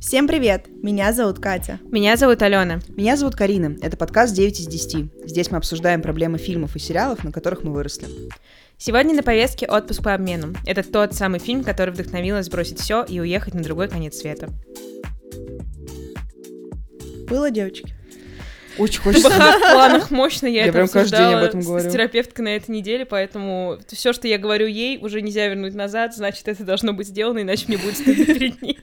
Всем привет! Меня зовут Катя. Меня зовут Алена. Меня зовут Карина. Это подкаст 9 из 10. Здесь мы обсуждаем проблемы фильмов и сериалов, на которых мы выросли. Сегодня на повестке «Отпуск по обмену». Это тот самый фильм, который вдохновил нас бросить все и уехать на другой конец света. Было, девочки? Очень хочется. В планах мощно я, Я это прям каждый день об обсуждала этом говорю. с терапевткой на этой неделе, поэтому все, что я говорю ей, уже нельзя вернуть назад, значит, это должно быть сделано, иначе мне будет стыдно перед ней.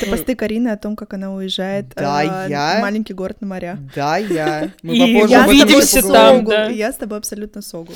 Это посты Карины о том, как она уезжает Да, э, я- в маленький город на моря. Да, я. Мы И попозже я увидимся там, да. Я с тобой абсолютно согл.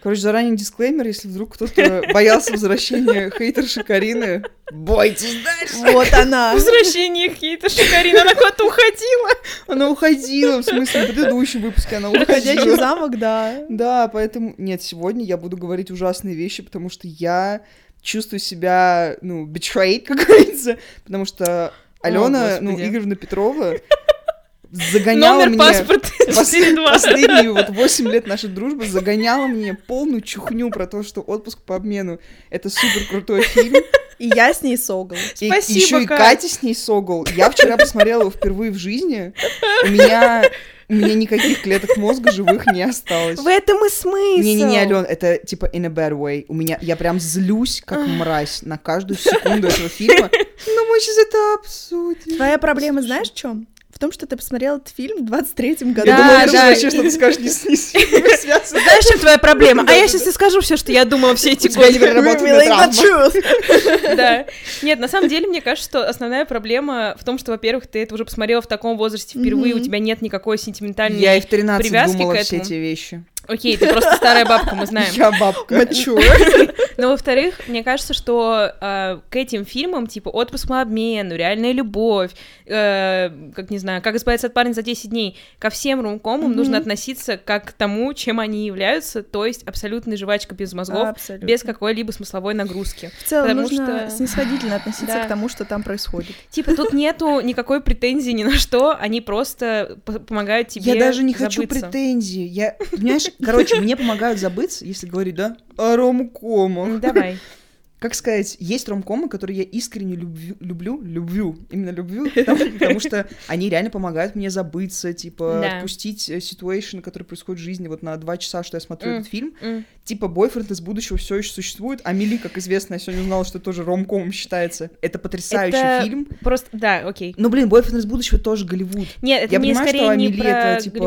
Короче, заранее дисклеймер, если вдруг кто-то боялся возвращения хейтерши Карины, бойтесь дальше. Вот она. Возвращение Хейта Шикарина, она куда-то уходила. Она уходила, в смысле, в предыдущем выпуске она Ходячий уходила. замок, да. Да, поэтому... Нет, сегодня я буду говорить ужасные вещи, потому что я чувствую себя, ну, betrayed, как говорится, потому что Алена, ну, Господи. Игоревна Петрова загоняла Номер мне... паспорта пос- 4.2. Последние вот 8 лет нашей дружбы загоняла мне полную чухню про то, что отпуск по обмену это супер крутой фильм. И я с ней согл. И Спасибо, еще и. Катя с ней согл. Я вчера посмотрела его впервые в жизни. У меня, у меня никаких клеток мозга живых не осталось. В этом и смысл. Не-не-не, Ален, это типа in a bad way. У меня, я прям злюсь, как мразь, на каждую секунду этого фильма. Но мы сейчас это обсудим. Твоя проблема знаешь в чем? В том, что ты посмотрел этот фильм в 23-м году. Я Да, думала, ты да. вообще что-то скажешь не не с фильмом связано. Знаешь, чем твоя проблема? А я сейчас и скажу все, что я думала все эти годы. Да. Нет, на самом деле, мне кажется, что основная проблема в том, что, во-первых, ты это уже посмотрела в таком возрасте впервые, у тебя нет никакой сентиментальной... Я и в 13 привязки думала к все этому. эти вещи. Окей, ты просто старая бабка, мы знаем. Я бабка. Mature. Но, во-вторых, мне кажется, что э, к этим фильмам, типа «Отпуск по обмену», «Реальная любовь», э, как, не знаю, «Как избавиться от парня за 10 дней», ко всем румкомам Мгм. нужно относиться как к тому, чем они являются, то есть абсолютная жвачка без мозгов, Абсолютно. без какой-либо смысловой нагрузки. В целом потому нужно что- снисходительно относиться Да. к тому, что там происходит. Типа тут нету никакой претензии ни на что, они просто помогают тебе Я даже не хочу забыться. претензий. Я, понимаешь, короче, мне помогают забыться, если говорить, да, о ромкомах. Давай. Как сказать, есть ромкомы, которые я искренне любвю- люблю, люблю, именно люблю, потому, потому что они реально помогают мне забыться, типа, Да. отпустить э, ситуэйшн, который происходит в жизни вот на два часа, что я смотрю этот фильм. Типа, бойфренд из будущего все еще существует, а Мили, как известно, я сегодня узнала, что тоже ромкомом считается. Это потрясающий Это фильм. Просто, да, окей. Ну, блин, бойфренд из будущего тоже Голливуд. Нет, это Я понимаю, что Амели это типа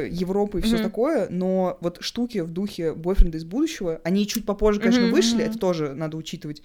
Голливуд. Европа и все такое, но вот штуки в духе бойфренда из будущего, они чуть попозже, конечно, вышли, это тоже надо учитывать.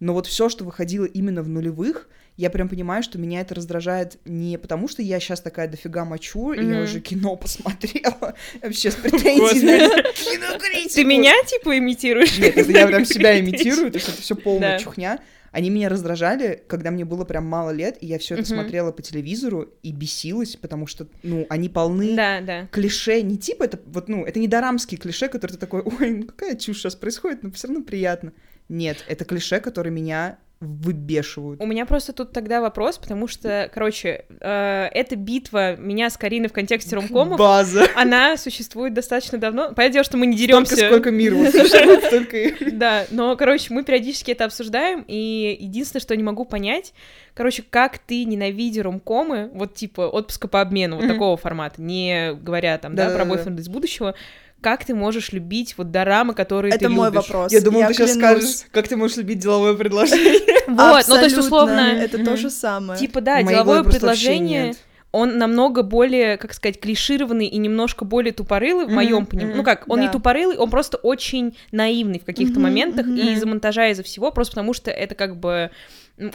Но вот все, что выходило именно в нулевых, я прям понимаю, что меня это раздражает не потому, что я сейчас такая дофига мачу, и я уже кино посмотрела, вообще с кинокритику. Ты меня, типа, имитируешь? Нет, это я прям себя имитирую, то есть это все полная чухня. Они меня раздражали, когда мне было прям мало лет, и я все это смотрела по телевизору и бесилась, потому что, ну, они полны Да, да. клише, не типа это, вот, ну, это не дорамские клише, которые ты такой, ой, ну какая чушь сейчас происходит, но все равно приятно. Нет, это клише, которые меня выбешивают. У меня просто тут тогда вопрос, потому что, короче, э, эта битва меня с Кариной в контексте ромкомов, База. она существует достаточно давно. Понятное дело, что мы не Столько, деремся. сколько мир вот существует, столько Да, но, короче, мы периодически это обсуждаем, и единственное, что я не могу понять, короче, как ты ненавидя ромкомы, вот типа отпуска по обмену, вот такого формата, не говоря там, да, про бойфренда из будущего, как ты можешь любить вот дорамы, которые ты Это мой любишь? вопрос. Я думала, ты сейчас клянусь. скажешь, как ты можешь любить деловое предложение. Вот, ну то есть условно... Это то же самое. Типа, да, деловое предложение, он намного более, как сказать, клишированный и немножко более тупорылый, в моем понимании. Ну как, он не да. тупорылый, он просто очень наивный в каких-то моментах, и из-за монтажа, из-за всего, просто потому что это как бы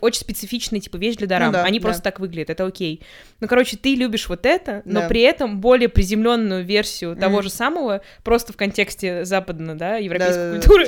очень специфичная, типа, вещь для дорам. Ну да, Они да. просто так выглядят, это окей. Ну, короче, ты любишь вот это, но Да. при этом более приземленную версию того Мгм. же самого, просто в контексте западно, да, европейской Да-да-да. культуры,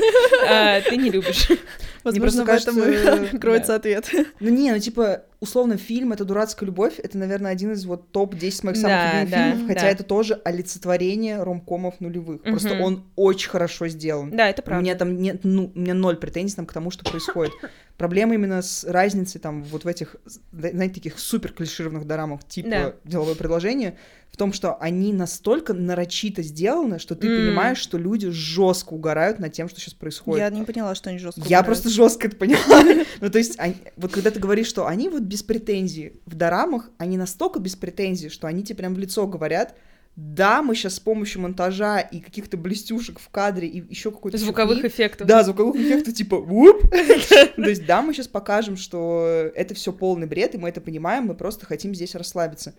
а, ты не любишь. Возможно, в просто этом кроется ответ. Ну не, ну типа, условно, фильм это дурацкая любовь, это, наверное, один из вот топ-10 моих самых Да, любимых да, фильмов, хотя да. это тоже олицетворение ромкомов нулевых. Просто Мгм. он очень хорошо сделан. Да, это У правда. меня там нет, ну, у меня ноль претензий там к тому, что происходит. Проблема именно с разницей там вот в этих, знаете, таких супер клишированных дорамах типа Да. деловое предложение в том, что они настолько нарочито сделаны, что ты М. понимаешь, что люди жестко угорают над тем, что сейчас происходит. Я не поняла, что они жестко. Я просто жестко это поняла. ну, то есть, они- вот когда ты говоришь, что они вот без претензий, в дорамах они настолько без претензий, что они тебе прям в лицо говорят, да, мы сейчас с помощью монтажа и каких-то блестюшек в кадре и еще какой-то Звуковых фигни- эффектов. Да, звуковых эффектов типа вуп. То есть, да, мы сейчас покажем, что это все полный бред, и мы это понимаем, мы просто хотим здесь расслабиться.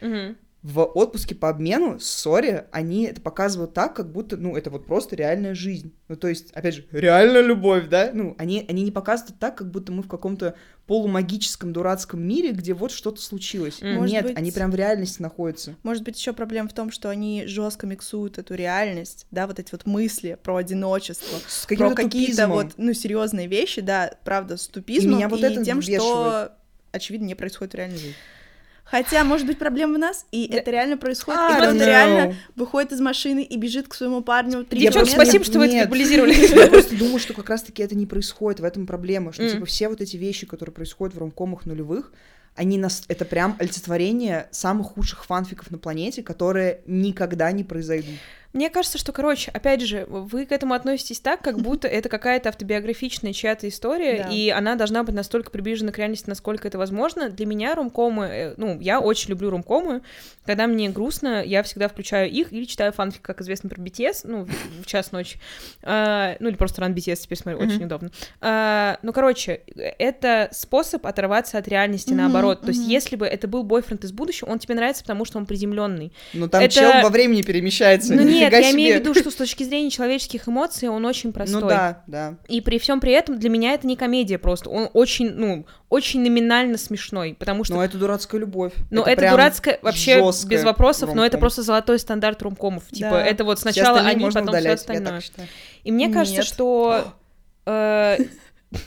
В отпуске по обмену, сори, они это показывают так, как будто, ну, это вот просто реальная жизнь. Ну, то есть, опять же, реальная любовь, да? Ну, они, они не показывают так, как будто мы в каком-то полумагическом дурацком мире, где вот что-то случилось. Может Нет, быть- они прям в реальности находятся. Может быть, еще проблема в том, что они жестко миксуют эту реальность, да, вот эти вот мысли про одиночество, С про какие-то вот, ну, серьезные вещи, да, правда, с тупизмом и, меня вот это тем, что, вбешивает. очевидно, не происходит в реальной жизни. Хотя, может быть, проблема в нас, и это реально происходит, и кто-то реально выходит из машины и бежит к своему парню Девчонки, просто- спасибо, что вы это Нет. вербализировали. Я просто думаю, что как раз-таки это не происходит, в этом проблема, что типа все вот эти вещи, которые происходят в ромкомах нулевых, они нас, это прям олицетворение самых худших фанфиков на планете, которые никогда не произойдут. Мне кажется, что, короче, опять же, вы к этому относитесь так, как будто это какая-то автобиографичная чья-то история, Да. и она должна быть настолько приближена к реальности, насколько это возможно. Для меня ромкомы, э, ну, я очень люблю ромкомы. Когда мне грустно, я всегда включаю их или читаю фанфик, как известно, про BTS, ну, в час ночи. А, ну, или просто ран BTS теперь смотрю, очень Мгм. удобно. А, ну, короче, это способ оторваться от реальности Мгм, наоборот. То есть, если бы это был бойфренд из будущего, он тебе нравится, потому что он приземленный. Но там Это- чел во времени перемещается. Ну нет, я имею в виду, что с точки зрения человеческих эмоций он очень простой. Ну да, да. И при всем при этом для меня это не комедия просто. Он очень, ну, очень номинально смешной, потому что. Но это дурацкая любовь. Ну, это, прям дурацкая, вообще без вопросов, но это ромком. просто золотой стандарт ромкомов. Типа, Да. это вот Все сначала они, потом все удалять, я остальное. И мне кажется, Нет. что... э,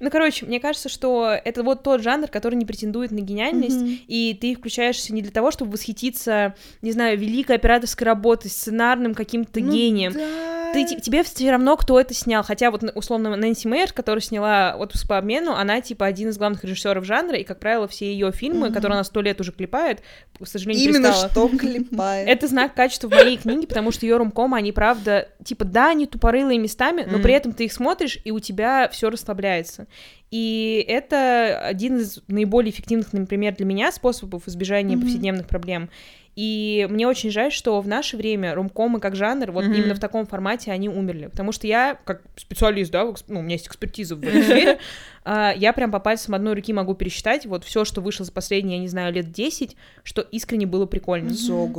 Ну, короче, мне кажется, что это вот тот жанр, который не претендует на гениальность, и ты включаешься не для того, чтобы восхититься, не знаю, великой операторской работой, сценарным каким-то Ну гением. да. Ты, те- тебе все равно, кто это снял. Хотя вот, условно, Нэнси Мэйр, которая сняла «Отпуск по обмену», она, типа, один из главных режиссеров жанра, и, как правило, все ее фильмы, Мгм. которые она сто лет уже клепает, к сожалению, Именно перестала. что клепает. Это знак качества в моей книге, потому что ее ромкомы, они, правда, типа, да, они тупорылые местами, но при этом ты их смотришь, и у тебя все расслабляется. И это один из наиболее эффективных, например, для меня способов избежания Мгм. повседневных проблем. И мне очень жаль, что в наше время ромкомы как жанр, вот Мгм. именно в таком формате они умерли. Потому что я, как специалист, да, ну, у меня есть экспертиза в этой сфере, а, я прям по пальцам одной руки могу пересчитать вот все, что вышло за последние, я не знаю, лет 10, что искренне было прикольно.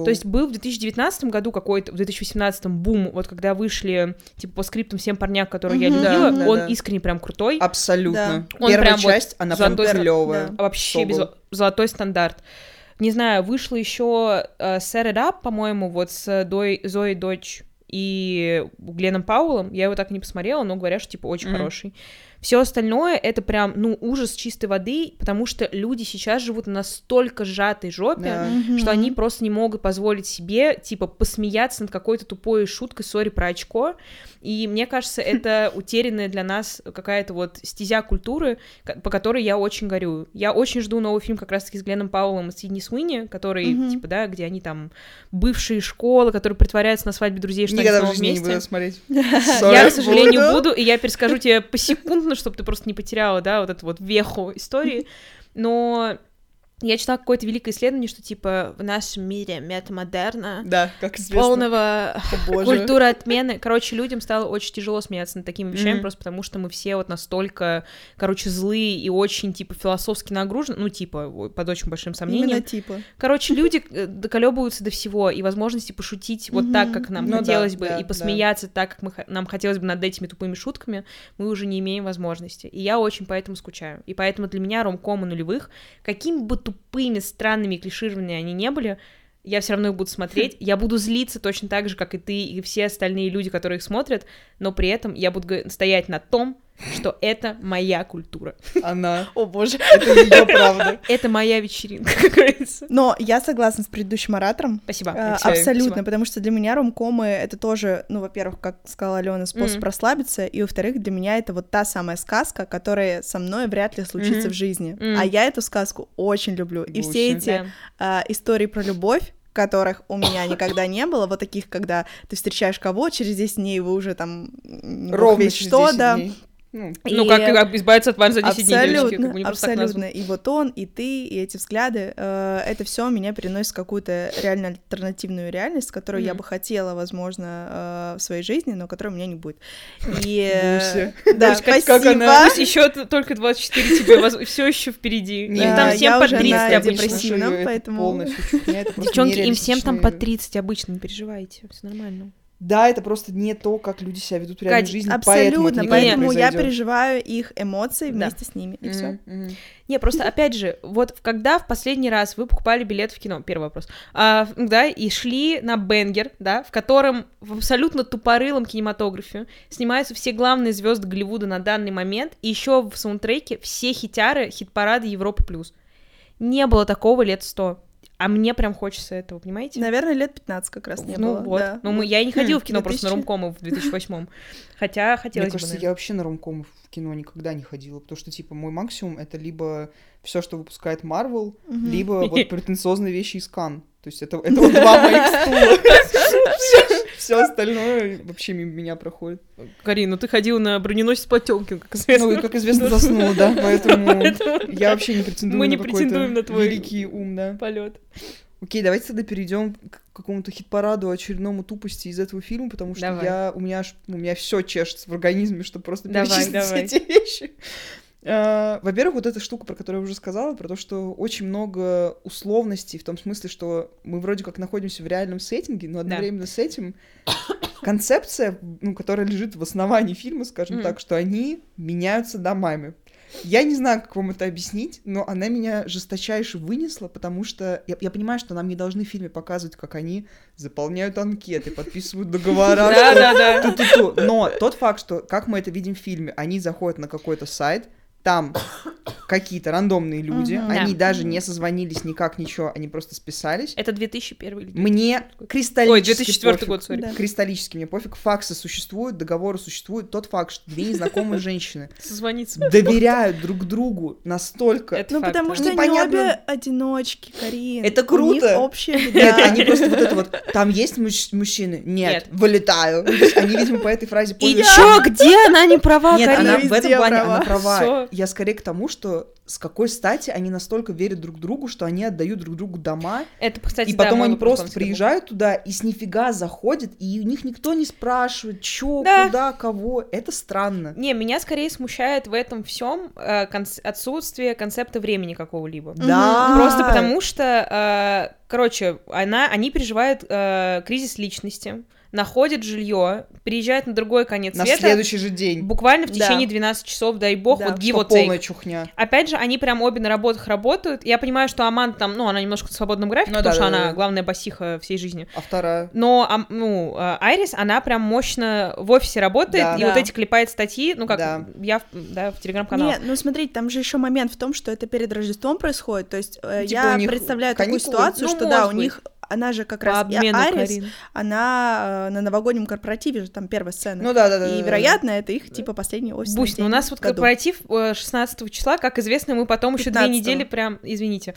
То есть был в 2019 году какой-то, в 2018 бум, вот когда вышли, типа, по скриптам всем парняк, которые я любила, Да, он да. искренне прям крутой, Абсолютно. Он Первая прям вот часть, она прям да. а вообще без- золотой стандарт. Не знаю, вышло еще э, Set It Up, по-моему, вот с Дой, Зоей Дочь и Гленном Пауэллом. Я его так и не посмотрела, но говорят, что типа очень Мгм. хороший. Все остальное это прям, ну, ужас чистой воды, потому что люди сейчас живут на настолько сжатой жопе, Да. Мгм. что они просто не могут позволить себе, типа, посмеяться над какой-то тупой шуткой, сори, про очко. И мне кажется, это утерянная для нас какая-то вот стезя культуры, по которой я очень горю. Я очень жду новый фильм как раз-таки с Гленном Пауэллом и Сидни Суини, который, Мгм. типа, да, где они там бывшие школы, которые притворяются на свадьбе друзей, что Никогда они в снова жизни не вместе. буду смотреть. Я, к сожалению, буду, и я перескажу тебе посекундно, чтобы ты просто не потеряла, да, вот эту вот веху истории. Но я читала какое-то великое исследование, что, типа, в нашем мире метамодерна, Да, как известно. полного О, культуры отмены. Короче, людям стало очень тяжело смеяться над такими вещами, Мгм. просто потому что мы все вот настолько, короче, злые и очень, типа, философски нагружены, ну, типа, под очень большим сомнением. Именно типа. Короче, люди э, доколебываются до всего, и возможности пошутить вот так, как нам Ну да, хотелось бы, да, и да. посмеяться так, как мы, нам хотелось бы над этими тупыми шутками, мы уже не имеем возможности. И я очень поэтому скучаю. И поэтому для меня ромкомы нулевых, какими бы тупыми, странными клишированными они не были, я все равно их буду смотреть. Я буду злиться точно так же, как и ты, и все остальные люди, которые их смотрят, но при этом я буду стоять на том, что это моя культура. Она. О боже. Это ее правда. Это моя вечеринка, как говорится. Но я согласна с предыдущим оратором. Спасибо. А, Алексей, Абсолютно, спасибо. потому что для меня ромкомы это тоже, ну, во-первых, как сказала Алена, способ расслабиться, и во-вторых, для меня это вот та самая сказка, которая со мной вряд ли случится в жизни. А я эту сказку очень люблю. И все эти Да. а, истории про любовь, которых у меня никогда не было, вот таких, когда ты встречаешь кого, через 10 дней вы уже там Ровно через что, 10 да. дней. Ну, Ну, И- как как избавиться от ван за 10 дней, девочки, Абсолютно, как бы не просто так абсолютно. И вот он, и ты, и эти взгляды, э, это все меня переносит в какую-то реально альтернативную реальность, которую я Мгм. бы хотела, возможно, э, в своей жизни, но которой у меня не будет. И э, да, спасибо. как она- Пусть еще только 24 тебе, все еще впереди. Им Да, там я всем по уже 30 на обычно. поэтому- Девчонки, им всем там по нереалистичные- 30 обычно, не переживайте, все нормально. Да, это просто не то, как люди себя ведут в реальной Кать, жизни, поэтому Абсолютно, не поэтому я переживаю их эмоции Да. вместе с ними, и все. Мгм, мгм. Не, просто опять же, вот когда в последний раз вы покупали билет в кино, первый вопрос, а, да, и шли на Бенгер, да, в котором в абсолютно тупорылом кинематографе снимаются все главные звезды Голливуда на данный момент, и еще в саундтреке все хитяры хит-парада Европы плюс. Не было такого лет сто. А мне прям хочется этого, понимаете? Наверное, лет 15 как раз не ну было. вот. да. Ну, мы, я и не ходила Хм, в кино просто на 2000. ромкомы в 2008 Хотя хотелось Мне кажется, бы, я вообще на ромком в кино никогда не ходила, потому что, типа, мой максимум — это либо все, что выпускает Марвел, Мгм. либо вот претенциозные вещи из Кан. То есть это, это вот два моих стула. Все остальное вообще мимо меня проходит. Карин, ну ты ходила на броненосец Потемкин, как Ну, известно. и, как известно, заснула, да, поэтому Поэтому я вообще не претендую Мы на не претендуем на твой великий ум, да. полет. Окей, давайте тогда перейдем к какому-то хит-параду очередному тупости из этого фильма, потому что Давай. я, у меня аж, у меня все чешется в организме, чтобы просто Давай, перечислить давай. все эти вещи. А, Во-первых, вот эта штука, про которую я уже сказала, про то, что очень много условностей, в том смысле, что мы вроде как находимся в реальном сеттинге, но одновременно с этим концепция, ну, которая лежит в основании фильма, скажем Мгм. так, что они меняются домами. Я не знаю, как вам это объяснить, но она меня жесточайше вынесла, потому что я, я понимаю, что нам не должны в фильме показывать, как они заполняют анкеты, подписывают договора. Да, да, да. Но тот факт, что, как мы это видим в фильме, они заходят на какой-то сайт, там какие-то рандомные люди, Мгм. они Да. даже не созвонились никак, ничего, они просто списались. Это 2001 или Мне 2000? кристаллически Ой, 2004 пофиг. год, сори. Да. Кристаллически мне пофиг. Факсы существуют, договоры существуют. Тот факт, что две незнакомые женщины Созвониться. доверяют друг другу настолько... Это Ну, факт, потому что они обе одиночки, Карин. Это круто. общая Нет, они просто вот это вот, там есть мужч- мужчины? Нет, вылетаю. Они, видимо, по этой фразе И поняли, чё, где она не права, Нет, она в этом плане, она права. Я скорее к тому, что с какой стати они настолько верят друг другу, что они отдают друг другу дома, Это, кстати, и да, потом они просто приезжают туда и с нифига заходят, и у них никто не спрашивает, чё, Да. куда, кого. Это странно. Не, меня скорее смущает в этом всем отсутствие концепта времени какого-либо. Да. Просто потому что, э, короче, она, они переживают э, кризис личности, находят жилье, переезжают на другой конец На света, следующий же день. буквально в Да. течение 12 часов, дай бог, Да. вот give Что or полная чухня. Опять же, они прям обе на работах работают. Я понимаю, что Аманда там, ну, она немножко в свободном графике, Ну потому да, что да, она да. главная басиха всей жизни. А вторая? Но, ну, э, Айрис, она прям мощно в офисе работает, Да. и Да. вот эти клепает статьи, ну, как Да. я, в- да, в телеграм-канале. Нет, ну смотрите, там же еще момент в том, что это перед Рождеством происходит. То есть э, Ну, типа, я у них представляю такую каникулы? ситуацию, Ну, что да, у быть. них она же как По раз и Арис, Карин. она э, на новогоднем корпоративе же там первая сцена. Ну да, да, да. и да, да. вероятно, это их типа последний офисный Бусь, ну у нас вот году. корпоратив э, 16 числа, как известно, мы потом еще две 15-го. недели прям, извините,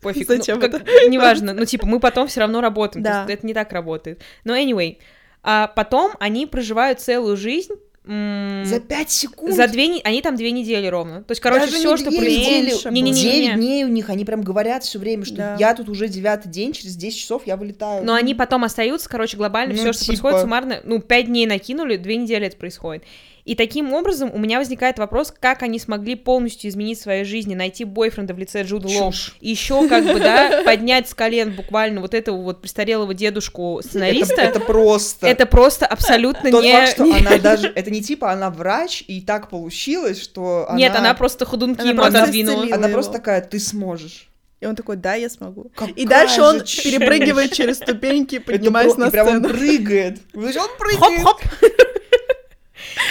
пофиг, Зачем ну, как- неважно, ну типа мы потом все равно работаем, то Да. есть это не так работает. Но anyway, а потом они проживают целую жизнь За пять секунд. за две, они там две недели ровно. То есть, короче, Даже все, не что происходит. Девять дней у них, они прям говорят все время, что Да. я тут уже девятый день, через 10 часов я вылетаю. Но они потом остаются, короче, глобально Ну, все, что типа. происходит суммарно, ну, пять дней накинули, две недели это происходит. И таким образом у меня возникает вопрос, как они смогли полностью изменить свои жизни, найти бойфренда в лице Джуда Лоу, Чушь. и еще как бы, да, поднять с колен буквально вот этого вот престарелого дедушку сценариста. Это, это просто... Это просто абсолютно Тот не... факт, что не- она даже... Это не типа она врач, и так получилось, что она... Нет, она просто ходунки Она ему просто отодвинула. Она его. просто такая, ты сможешь. И он такой, да, я смогу. Какая и дальше он чушь. перепрыгивает через ступеньки, поднимаясь на и прям он сцену. прыгает. Он прыгает. Хоп-хоп.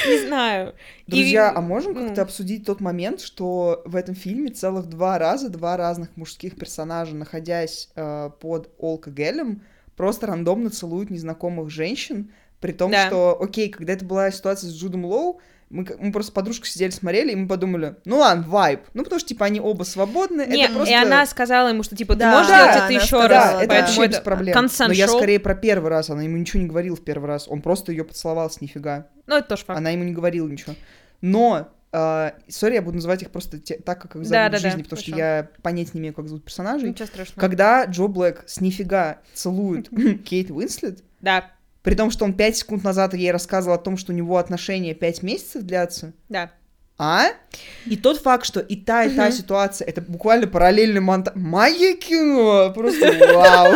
Не знаю. Друзья, И, а можем как-то обсудить тот момент, что в этом фильме целых два раза два разных мужских персонажа, находясь э, под алкоголем, просто рандомно целуют незнакомых женщин, при том, Да. что, окей, когда это была ситуация с Джудом Лоу, мы, мы просто подружкой сидели, смотрели, и мы подумали, ну ладно, вайб. Ну, потому что, типа, они оба свободны. Не, это просто... и она сказала ему, что типа ты Да, можешь да, делать это еще сказала, раз. Да, это поэтому вообще без проблем. Но я скорее про первый раз. Она ему ничего не говорила в первый раз. Он просто ее поцеловал с нифига. Ну, это тоже факт. Она ему не говорила ничего. Но, э, сори, я буду называть их просто те- так, как их зовут Да, в да, да, жизни, потому что хорошо. Ну, я понятия не имею, как зовут персонажей. Ничего страшного. Когда Джо Блэк с нифига целует Кейт Уинслет, Да, при том, что он пять секунд назад ей рассказывал о том, что у него отношения пять месяцев длятся, да. а? И тот факт, что и та, и та Мгм. ситуация, это буквально параллельный монтаж. Магия кино! Просто вау!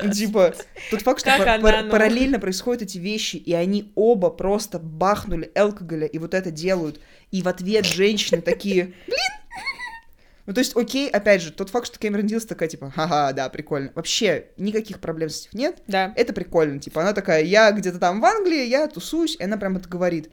Типа, тот факт, что ну? параллельно происходят эти вещи, и они оба просто бахнули алкоголя, и вот это делают, и в ответ женщины такие, блин! Ну, то есть, окей, опять же, тот факт, что Кэмерон Дилс такая, типа, ха-ха, да, прикольно. Вообще, никаких проблем с этим нет. Да. Это прикольно. Типа, она такая, я где-то там в Англии, я тусуюсь, и она прям это говорит.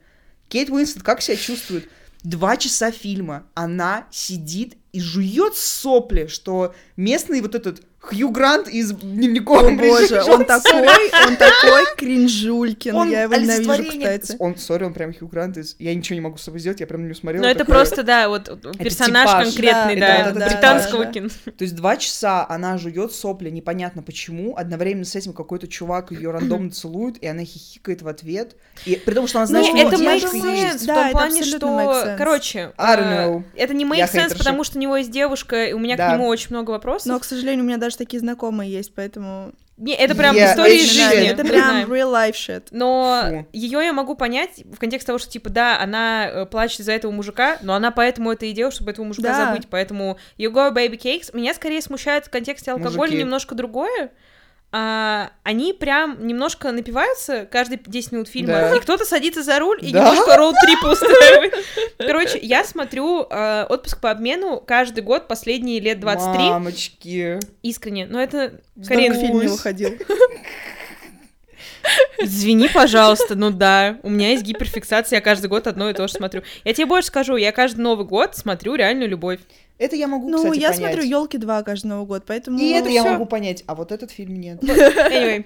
Кейт Уинслет как себя чувствует? Два часа фильма она сидит и жует сопли, что местный вот этот Хью Грант из дневников О боже, он такой, он такой кринжулькин, он я его ненавижу, кстати. Он, сори, он прям Хью Грант из... Я ничего не могу с собой сделать, я прям на него смотрел. Но это такая- просто, да, вот персонаж типаж. конкретный, Да, да, да, да, британского кино. То есть два часа она жует сопли, непонятно почему. Одновременно с этим какой-то чувак ее рандомно целует, и она хихикает в ответ. И при том, что она знает, Ну, что у это есть. sense, в Да, том это плане, абсолютно make что, sense. короче, I don't know. это не make Я sense, потому что у него есть девушка, и у меня Да. к нему очень много вопросов. Но, к сожалению, у меня даже такие знакомые есть, поэтому... Не, это прям Yeah, история из жизни. Это прям real life shit. Но Фу. ее я могу понять в контексте того, что, типа, да, она э, плачет из-за этого мужика, но она поэтому это и делает, чтобы этого мужика Да. забыть. Поэтому You Go Baby Cakes меня скорее смущает в контексте алкоголя Мужики. немножко другое. А, они прям немножко напиваются каждые 10 минут фильма, Да. и кто-то садится за руль и Да. немножко роуд-трип устраивает. Короче, я смотрю э, отпуск по обмену каждый год последние лет 23 Мамочки. искренне. Но это Карин, фильм не выходил. Извини, пожалуйста, ну да, у меня есть гиперфиксация, я каждый год одно и то же смотрю. Я тебе больше скажу, я каждый Новый год смотрю реальную любовь. Это я могу, Ну, кстати, я понять. смотрю елки 2 каждый Новый год, поэтому... И это я могу понять, а вот этот фильм нет. Anyway,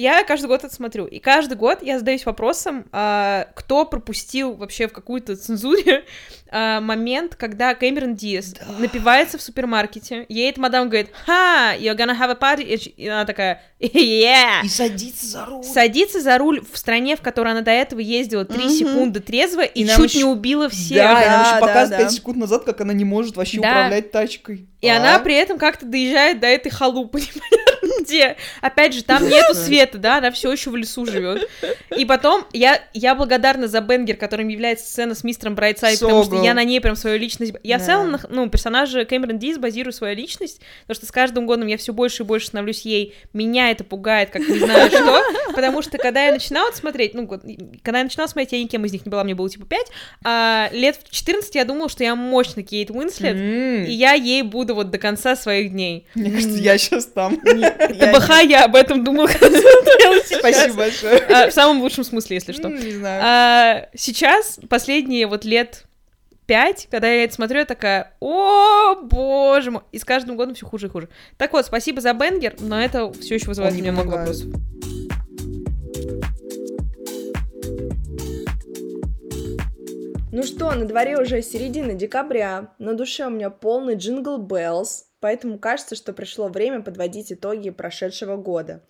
я каждый год это смотрю. И каждый год я задаюсь вопросом, а, кто пропустил вообще в какую-то цензуре а, момент, когда Кэмерон Диас напивается в супермаркете, едет мадам говорит, «Ха, you're gonna have a party», и она такая, «Yeah!» И садится за руль. Садится за руль в стране, в которой она до этого ездила 3 Мгм. секунды трезво и, И чуть ещё- не убила всех. Да, и нам Да, еще да, показывают да. 5 секунд назад, как она не может вообще Да. управлять тачкой. И А? она при этом как-то доезжает до этой халупы, непонятно где. Опять же, там нету света, да, она все еще в лесу живет. И потом я, я благодарна за Бенгер, которым является сцена с мистером Брайтсайд, потому что я на ней прям свою личность... Я в Да. целом, на- ну, персонажа Кэмерон Диз базирую свою личность, потому что с каждым годом я все больше и больше становлюсь ей. Меня это пугает, как не знаю что, потому что когда я начинала смотреть, ну, когда я начинала смотреть, я никем из них не была, мне было типа 5, а лет в 14 я думала, что я мощно Кейт Уинслет, и я ей буду вот до конца своих дней. Мне кажется, я сейчас там. ТБХ я об этом думала, когда. Спасибо большое. А, В самом лучшем смысле, если что. М, Не знаю. А, Сейчас, последние вот лет пять, когда я это смотрю, я такая, о, боже мой, и с каждым годом все хуже и хуже. Так вот, спасибо за Бенгер, но это все еще вызывает у меня много вопросов. Ну что, на дворе уже середина декабря, на душе у меня полный jingle bells, поэтому кажется, что пришло время подводить итоги прошедшего года.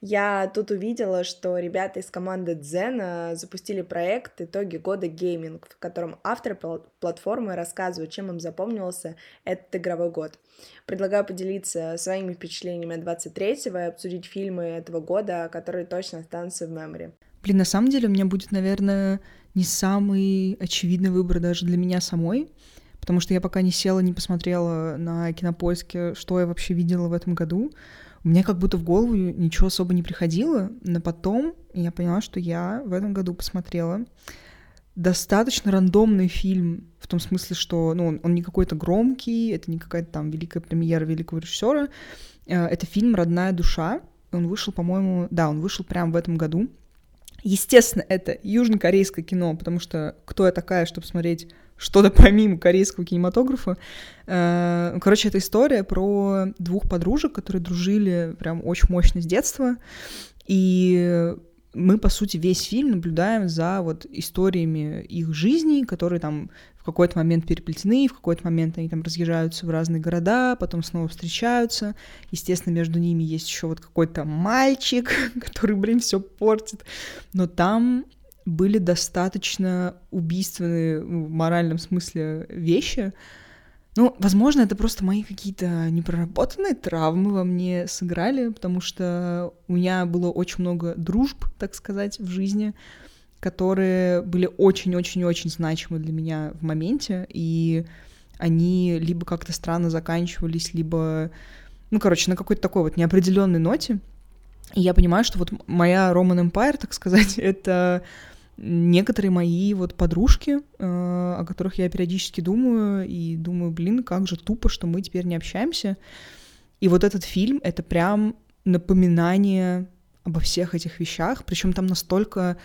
Я тут увидела, что ребята из команды Дзена запустили проект «Итоги года гейминг», в котором авторы пл- платформы рассказывают, чем им запомнился этот игровой год. Предлагаю поделиться своими впечатлениями от 23-го и обсудить фильмы этого года, которые точно останутся в memory. Блин, на самом деле у меня будет, наверное, не самый очевидный выбор даже для меня самой, потому что я пока не села, не посмотрела на кинопоиске, что я вообще видела в этом году. Меня как будто в голову ничего особо не приходило, но потом я поняла, что я в этом году посмотрела достаточно рандомный фильм, в том смысле, что ну, он, он не какой-то громкий, это не какая-то там великая премьера великого режиссера. Э, Это фильм «Родная душа». Он вышел, по-моему, да, он вышел прямо в этом году. Естественно, это южнокорейское кино, потому что кто я такая, чтобы смотреть что-то помимо корейского кинематографа. Э, короче, это история про двух подружек, которые дружили прям очень мощно с детства. И мы, по сути, весь фильм наблюдаем за вот историями их жизней, которые там в какой-то момент переплетены, в какой-то момент они там разъезжаются в разные города, потом снова встречаются. Естественно, между ними есть еще вот какой-то мальчик, который, блин, все портит. Но там были достаточно убийственные в моральном смысле вещи. Ну, возможно, это просто мои какие-то непроработанные травмы во мне сыграли, потому что у меня было очень много дружб, так сказать, в жизни, которые были очень-очень-очень значимы для меня в моменте, и они либо как-то странно заканчивались, либо, ну, короче, на какой-то такой вот неопределенной ноте. И я понимаю, что вот моя Roman Empire, так сказать, это некоторые мои вот подружки, э, о которых я периодически думаю, и думаю, блин, как же тупо, что мы теперь не общаемся. И вот этот фильм — это прям напоминание обо всех этих вещах, причем там настолько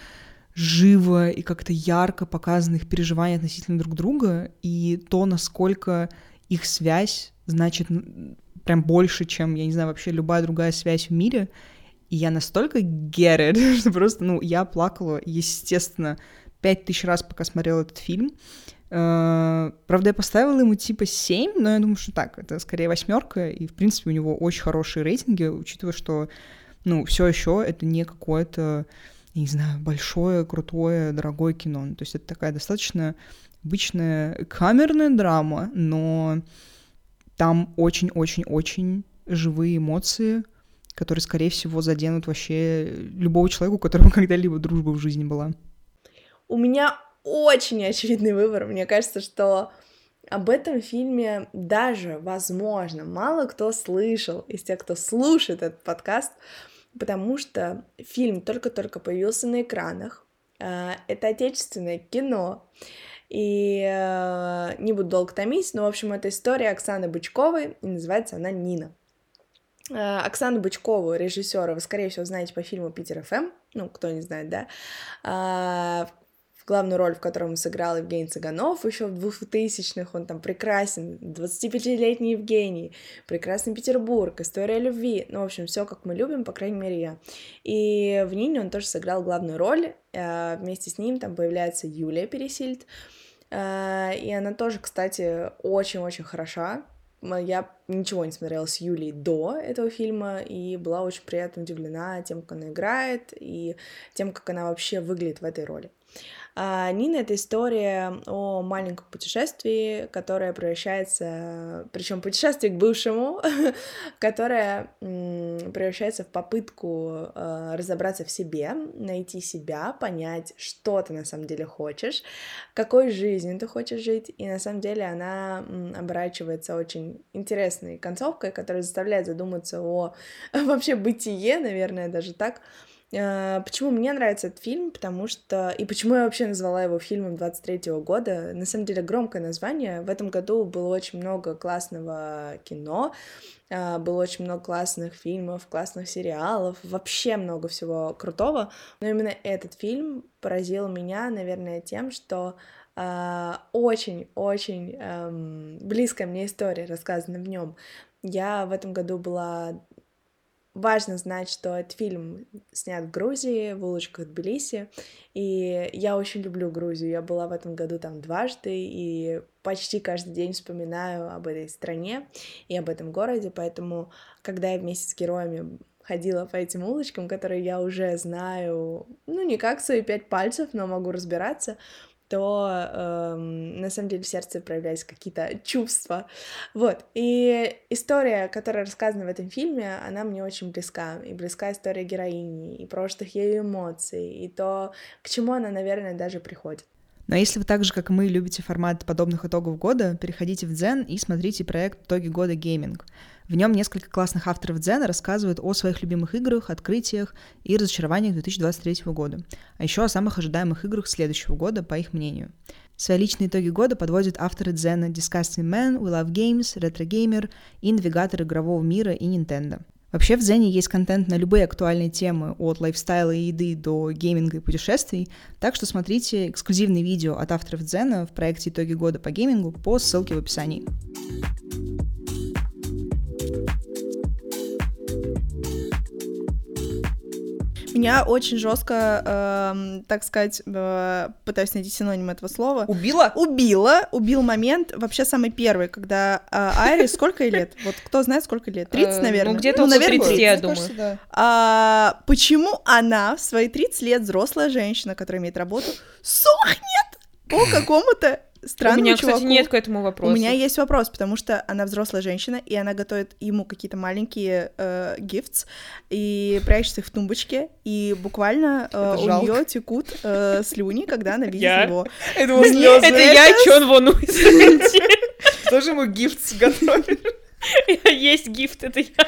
живо и как-то ярко показаны их переживания относительно друг друга, и то, насколько их связь значит прям больше, чем, я не знаю, вообще любая другая связь в мире, и я настолько get it, что просто, ну, я плакала, естественно, пять тысяч раз, пока смотрела этот фильм. Uh, правда, я поставила ему типа 7, но я думаю, что так, это скорее восьмерка, и в принципе у него очень хорошие рейтинги, учитывая, что, ну, все еще это не какое-то, не знаю, большое, крутое, дорогое кино. То есть это такая достаточно обычная камерная драма, но там очень-очень-очень живые эмоции, которые, скорее всего, заденут вообще любого человека, у которого когда-либо дружба в жизни была. У меня очень очевидный выбор. Мне кажется, что об этом фильме даже, возможно, мало кто слышал из тех, кто слушает этот подкаст, потому что фильм только-только появился на экранах. Э, это отечественное кино. И э, не буду долго томить, но, в общем, это история Оксаны Бычковой, и называется она «Нина». Э, Оксану Бычкову, режиссера, вы, скорее всего, знаете по фильму «Питер ФМ», ну, кто не знает, да, а, главную роль в котором сыграл Евгений Цыганов еще в 2000-х, он там прекрасен, 25-летний Евгений, прекрасный Петербург, история любви, ну, в общем, все как мы любим, по крайней мере, я. И в Нине он тоже сыграл главную роль, э, вместе с ним там появляется Юлия Пересильд, э, и она тоже, кстати, очень-очень хороша, я ничего не смотрела с Юлей до этого фильма и была очень приятно удивлена тем, как она играет и тем, как она вообще выглядит в этой роли. А Нина — это история о маленьком путешествии, которое превращается, причем путешествие к бывшему, которое превращается в попытку э, разобраться в себе, найти себя, понять, что ты на самом деле хочешь, какой жизнью ты хочешь жить, и на самом деле она оборачивается очень интересной концовкой, которая заставляет задуматься о вообще бытие, наверное, даже так, а, почему мне нравится этот фильм? Потому что... И почему я вообще назвала его фильмом 23-го года? На самом деле громкое название. В этом году было очень много классного кино, а, было очень много классных фильмов, классных сериалов, вообще много всего крутого. Но именно этот фильм поразил меня, наверное, тем, что очень-очень а, эм, близкая мне история рассказана в нем. Я в этом году была Важно знать, что этот фильм снят в Грузии, в улочках Тбилиси, и я очень люблю Грузию. Я была в этом году там дважды, и почти каждый день вспоминаю об этой стране и об этом городе, поэтому, когда я вместе с героями ходила по этим улочкам, которые я уже знаю, ну, не как свои пять пальцев, но могу разбираться, то э, на самом деле в сердце проявлялись какие-то чувства. Вот. И история, которая рассказана в этом фильме, она мне очень близка. И близка история героини, и прошлых ее эмоций, и то, к чему она, наверное, даже приходит. Но если вы так же, как и мы, любите формат подобных итогов года, переходите в Дзен и смотрите проект «Итоги года гейминг». В нем несколько классных авторов Дзена рассказывают о своих любимых играх, открытиях и разочарованиях 2023 года, а еще о самых ожидаемых играх следующего года, по их мнению. Свои личные итоги года подводят авторы Дзена Disgusting Man, We Love Games, Retro Gamer и навигатор игрового мира и Nintendo. Вообще в Дзене есть контент на любые актуальные темы, от лайфстайла и еды до гейминга и путешествий, так что смотрите эксклюзивные видео от авторов Дзена в проекте «Итоги года по геймингу» по ссылке в описании. Меня очень жестко, эм, так сказать, э, пытаюсь найти синоним этого слова. Убила? Убила, убил момент, вообще самый первый, когда э, Айри, сколько ей лет? Вот кто знает, сколько лет? 30, Э, наверное? ну, где-то ну, около наверное, 30, я Мне думаю. кажется, да. А, почему она в свои 30 лет, взрослая женщина, которая имеет работу, сохнет по какому-то У странному меня, чуваку? кстати, нет к этому вопроса. У меня есть вопрос, потому что она взрослая женщина, и она готовит ему какие-то маленькие э, gifts и прячет их в тумбочке, и буквально э, у нее текут э, слюни, когда она видит Я? его. Это. Это я, Чон Вон. Тоже ему гифт готовишь. Есть гифт, это я.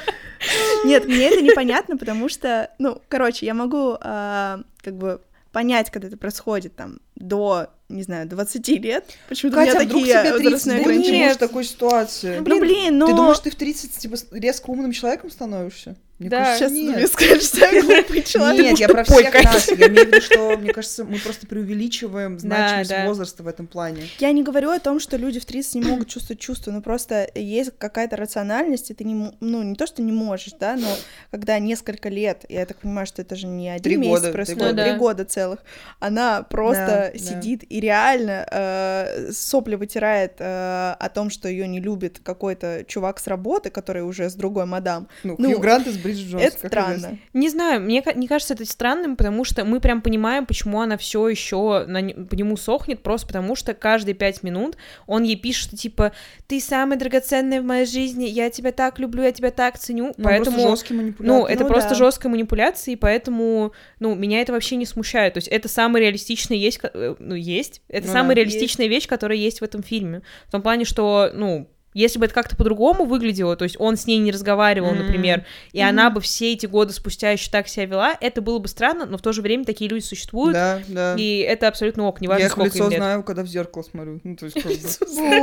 Нет, мне это непонятно, потому что, ну, короче, я могу э, как бы понять, когда это происходит там до, не знаю, 20 лет. Почему-то у меня Катя, вдруг такие тебе 30 возрастные будет, ограничения. Нет. такой ситуации. Ну, блин, ну... Ты думаешь, ты в 30 типа резко умным человеком становишься? Мне Да. кажется, Сейчас нет. мне скажешь, что я глупый человек. Нет, я про всех нас. Я имею в виду, что, мне кажется, мы просто преувеличиваем значимость возраста в этом плане. Я не говорю о том, что люди в 30 не могут чувствовать чувства, но просто есть какая-то рациональность, и ты не, ну, не то, что не можешь, да, но когда несколько лет, я так понимаю, что это же не один Три месяц происходит, года. три Да. года целых, она просто сидит и реально э, сопли вытирает э, о том, что ее не любит какой-то чувак с работы, который уже с другой мадам. Ну, Ну, Хью Грант из Бриджит Джонс. это странно. Не знаю, мне не кажется это странным, потому что мы прям понимаем, почему она все еще на по нему сохнет, просто потому что каждые пять минут он ей пишет, что типа ты самая драгоценная в моей жизни, я тебя так люблю, я тебя так ценю, Ну, поэтому просто ну, это Ну просто да. жесткая манипуляция, и поэтому, ну, меня это вообще не смущает. То есть это самая реалистичная есть, э, ну, есть. Это Ну самая да. реалистичная вещь, которая есть в этом фильме. В том плане, что, ну, если бы это как-то по-другому выглядело, то есть он с ней не разговаривал, Мгм. например, и она бы все эти годы спустя еще так себя вела, это было бы странно, но в то же время такие люди существуют, Да, да. и это абсолютно ок, неважно, Я их сколько лицо им лет. знаю, когда в зеркало смотрю. Ну, то есть, как.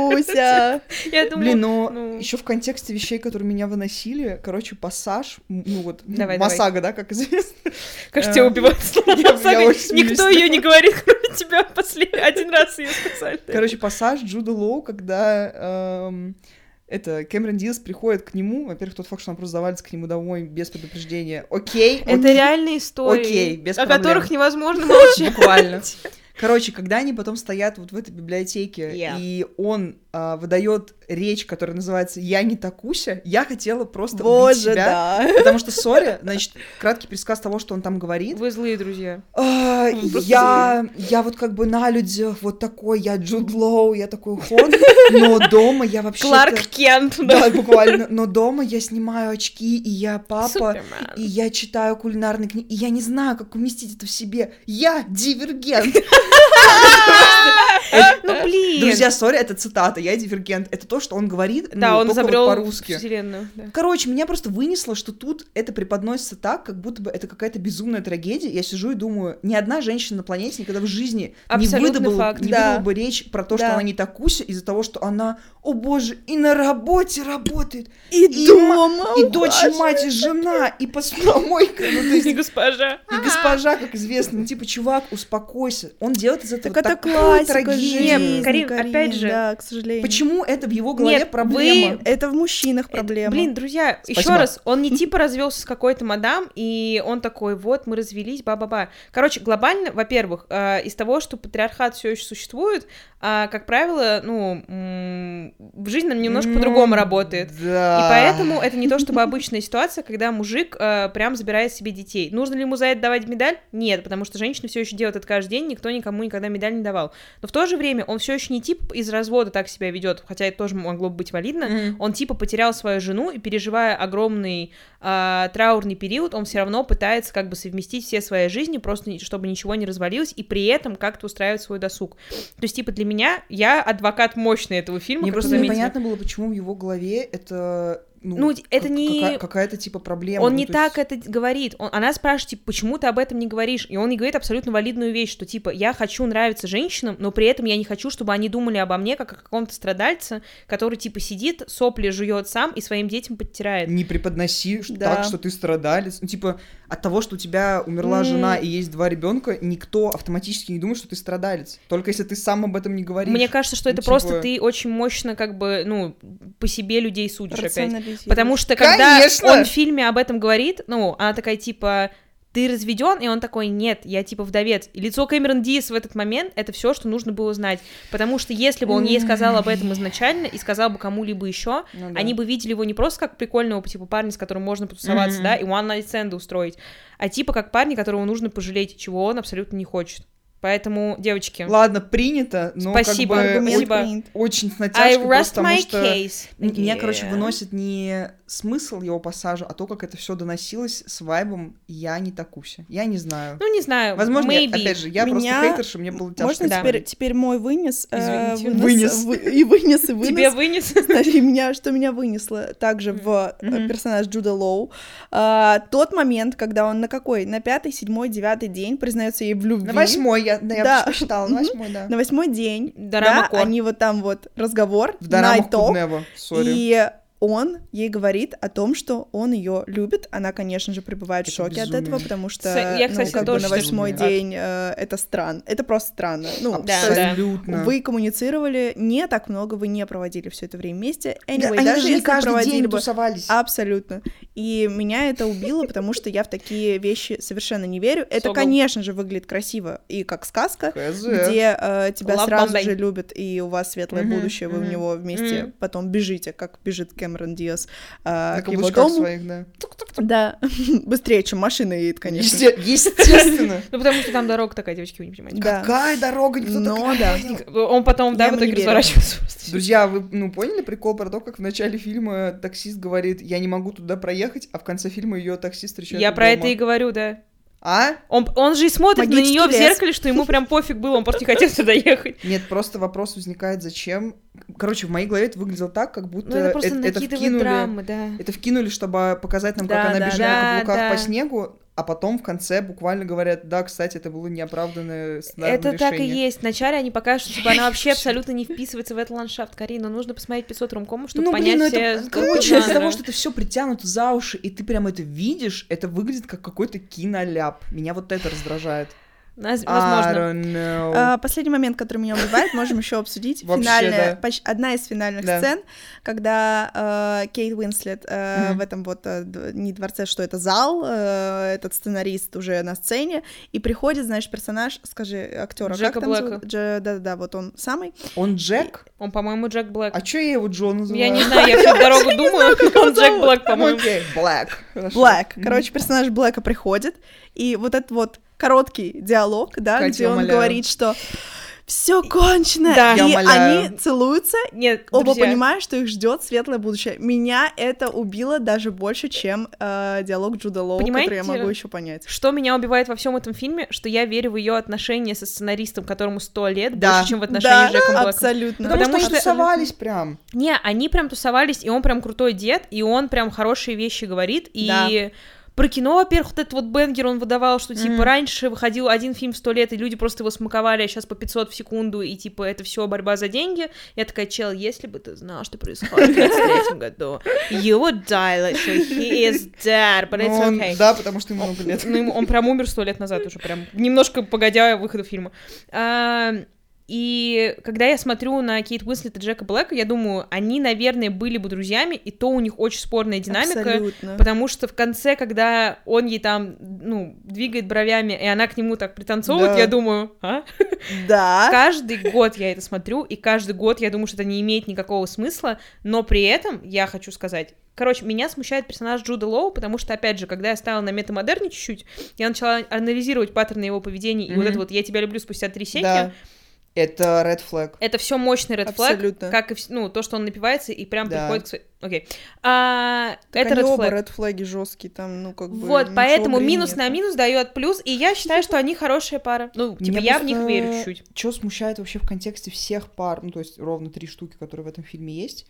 Буся! Блин, но ну. еще в контексте вещей, которые меня выносили, короче, пассаж, ну вот, м, Давай, давай. Масага, да, как известно. Кажется, э, тебя убивают очень смеюсь, Никто ее не говорит, кроме тебя. Последний один раз ее сказали. Короче, пассаж Джуда Лоу, когда эм, это Кэмерон Диас приходит к нему, во-первых, тот факт, что он просто завалится к нему домой без предупреждения. Окей, Это окей, реальные истории, Окей, без о проблем. которых невозможно молчать. Буквально. Короче, когда они потом стоят вот в этой библиотеке, Yeah. и он а, выдает речь, которая называется «Я не такуся», я хотела просто убить Боже, себя. да. Потому что, сори, значит, краткий пересказ того, что он там говорит. Вы злые друзья. А, Ну, просто я, я вот как бы на людях вот такой, я Джуд Лоу, я такой ход, но дома я вообще Кларк Кент, Да, буквально. Но дома я снимаю очки, и я папа, Супермен. и я читаю кулинарные книги, и я не знаю, как уместить это в себе. Я дивергент. Ну, блин. Друзья, сори, это цитата, я дивергент. Это то, что он говорит, Да, ну, он изобрел по-русски. вселенную. Короче, меня просто вынесло, что тут это преподносится так, как будто бы это какая-то безумная трагедия. Я сижу и думаю, ни одна женщина на планете никогда в жизни не выдала, бы речь про то, что она не такуся, из-за того, что она, о боже, и на работе работает, И, И дома, и дочь, и мать, и жена, и посудомойка. Ну, то есть, И и госпожа. госпожа, как известно. Ну, типа, чувак, успокойся. Он делает из этого Так такую классика трагедию. Нет, жизни, Карин, опять же, да, к сожалению. Почему это в его голове Нет, проблема? вы- Это в мужчинах проблема. Блин, друзья, еще Спасибо. раз, он не типа развелся с какой-то мадам, и он такой, вот, мы развелись, ба-ба-ба. Короче, глобально, во-первых, э, из того, что патриархат все еще существует, а, как правило, ну, в жизни он немножко Ну, по-другому работает. Да. И поэтому это не то чтобы обычная ситуация, когда мужик э, прям забирает себе детей. Нужно ли ему за это давать медаль? Нет, потому что женщины все еще делают это каждый день, никто никому никогда медаль не давал. Но в то же время он все еще не тип из развода так себя ведет, хотя это тоже могло бы быть валидно. Мгм. Он типа потерял свою жену и переживая огромный а, траурный период, он все равно пытается как бы совместить все свои жизни, просто чтобы ничего не развалилось, и при этом как-то устраивать свой досуг. То есть, типа, для меня, я адвокат мощный этого фильма, Мне просто непонятно было, почему в его голове это ну, Ну, это как- не- какая- какая-то типа проблема. Он Ну, не так есть- это говорит. Он- она спрашивает, типа, почему ты об этом не говоришь? И он ей говорит абсолютно валидную вещь, что, типа, я хочу нравиться женщинам, но при этом я не хочу, чтобы они думали обо мне как о каком-то страдальце, который, типа, сидит, сопли жует сам и своим детям подтирает. Не преподноси Да. так, что ты страдалец. Ну, типа, от того, что у тебя умерла М. жена и есть два ребенка, никто автоматически не думает, что ты страдалец. Только если ты сам об этом не говоришь. Мне кажется, что Ну, это типа- просто ты очень мощно, как бы, ну, по себе людей судишь опять. Потому что когда Конечно! он в фильме об этом говорит, ну, она такая, типа, ты разведен, и он такой, нет, я типа вдовец. И лицо Кэмерон Диас в этот момент это все, что нужно было знать. Потому что если бы он ей сказал об этом изначально и сказал бы кому-либо еще, Ну да. они бы видели его не просто как прикольного типа парня, с которым можно потусоваться, Мгм. да, и one night stand устроить, а типа как парня, которого нужно пожалеть, чего он абсолютно не хочет. Поэтому, девочки, Ладно, принято, но Спасибо, как бы спасибо. принят. очень с I натяжкой, rest потому my что... case. Меня, короче, Yeah. выносит не смысл его пассажа, а то, как это все доносилось с вайбом «я не такуся». Я не знаю. Ну, не знаю, Возможно, я- maybe. опять же, я Меня- просто хейтерша, мне было тяжко. Можно Да. теперь, теперь мой вынес? э, Извините. Вынес. вы- и вынес, и вынес. Тебе вынес? И меня, что меня вынесло также в э, персонаж Джуда Лоу. А, тот момент, когда он на какой? На пятый, седьмой, девятый день признается ей в любви. На восьмой, я, да, я Да. посчитала, на восьмой, да. На восьмой день. Дорама да, Кор. они вот там вот разговор, В night talk, и он ей говорит о том, что он ее любит. Она, конечно же, пребывает в Это шоке от безумие. этого, потому что, я, кстати, ну, как бы на восьмой день э, это странно. Это просто странно. Ну, Да, да. Абсолютно. Вы коммуницировали не так много, вы не проводили все это время вместе. Да, Anyway, они даже если каждый проводили день бы... тусовались. Абсолютно. И меня это убило, потому что я в такие вещи совершенно не верю. Это, конечно же, выглядит красиво и как сказка, где э, тебя сразу же любят, и у вас светлое будущее, вы в него вместе потом бежите, как бежит Кэмерон Диас э, На к его каблучках дому. своих, да. Да, быстрее, чем машина едет, конечно. Есте- Естественно. Ну, потому что там дорога такая, девочки, вы не понимаете. Какая дорога, никто Но такая да. Он потом, да, в итоге верю. разворачивается. Друзья, вы, ну, поняли прикол про то, как в начале фильма таксист говорит, я не могу туда проехать, а в конце фильма ее таксист встречает Я про это и говорю, да. А? Он, он же и смотрит на Магический нее в зеркале, что ему прям пофиг было, он просто не хотел туда ехать. Нет, просто вопрос возникает, зачем... Короче, в моей голове это выглядело так, как будто Ну, это просто это накидывает вкинули... драмы, да. Это вкинули, чтобы показать нам, Да, как она да, бежит да. на каблуках Да, по снегу, а потом в конце буквально говорят, да, кстати, это было неоправданное Это так и решение». есть. Вначале они покажут, что типа, она вообще абсолютно не вписывается в этот ландшафт. Карина, нужно посмотреть 500 ромкомов, чтобы ну, понять блин, ну это, короче, из-за того, что это все притянуто за уши, и ты прям это видишь, это выглядит как какой-то киноляп. Меня вот это раздражает. Возможно. А, Последний момент, который меня убивает, можем еще обсудить. Вообще, Финальная, да. поч- одна из финальных Да. сцен, когда э, Кейт Уинслет Мгм. в этом вот не дворце, что это зал, этот сценарист уже на сцене, и приходит, знаешь, персонаж, скажи, актера, Джека как там Блэка. Да-да-да, вот он самый. Он Джек? Он, по-моему, Джек Блэк. А чё я его Джо называю? Я не знаю, я всю дорогу думаю, он Джек Блэк, по-моему. Блэк. Блэк. Короче, персонаж Блэка приходит, и вот этот вот короткий диалог, да, Катя, где он умоляю. говорит, что все кончено, Да. и они целуются, Нет, Оба друзья, понимают, что их ждет светлое будущее. Меня это убило даже больше, чем э, диалог Джуда Лоу, Понимаете, который я могу еще понять. Что меня убивает во всем этом фильме, что я верю в ее отношения со сценаристом, которому сто лет, Да. больше, чем в отношениях Да, с Джеком Блэком. абсолютно. Потому, Потому что, что- они тусовались прям. Не, они прям тусовались, и он прям крутой дед, и он прям хорошие вещи говорит, и... Про кино, во-первых, вот этот вот Бенгер он выдавал, что, типа, Мгм. раньше выходил один фильм в сто лет, и люди просто его смаковали, а сейчас по 500 в секунду, и, типа, это все борьба за деньги. Я такая, чел, если бы ты знал, что происходит в 33 году, you would die, like, so he is dead, but Ну, it's он- okay. Да, потому что ему много лет. Ну, он прям умер сто лет назад уже, прям немножко погодя выхода фильма. И когда я смотрю на Кейт Уинслет и Джека Блэка, я думаю, они, наверное, были бы друзьями, и то у них очень спорная динамика, Абсолютно. потому что в конце, когда он ей там, ну, двигает бровями, и она к нему так пританцовывает, Да. я думаю, а? Да. Каждый год я это смотрю, и каждый год я думаю, что это не имеет никакого смысла, но при этом я хочу сказать, короче, меня смущает персонаж Джуда Лоу, потому что, опять же, когда я стала на метамодерне чуть-чуть, я начала анализировать паттерны его поведения, и вот это вот «я тебя люблю спустя три секи», Да. Это red flag. это все мощный red flag, Абсолютно. как и ну, то, что он напивается и прям Да. приходит к своей... Окей. А, Так это они red оба flag. red флаги жесткие, там, ну, как бы... Вот, поэтому минус нету. на минус дает плюс, и я считаю, что они хорошая пара. Ну, типа, Меня я в них верю чуть-чуть. Что смущает вообще в контексте всех пар, ну, то есть ровно три штуки, которые в этом фильме есть,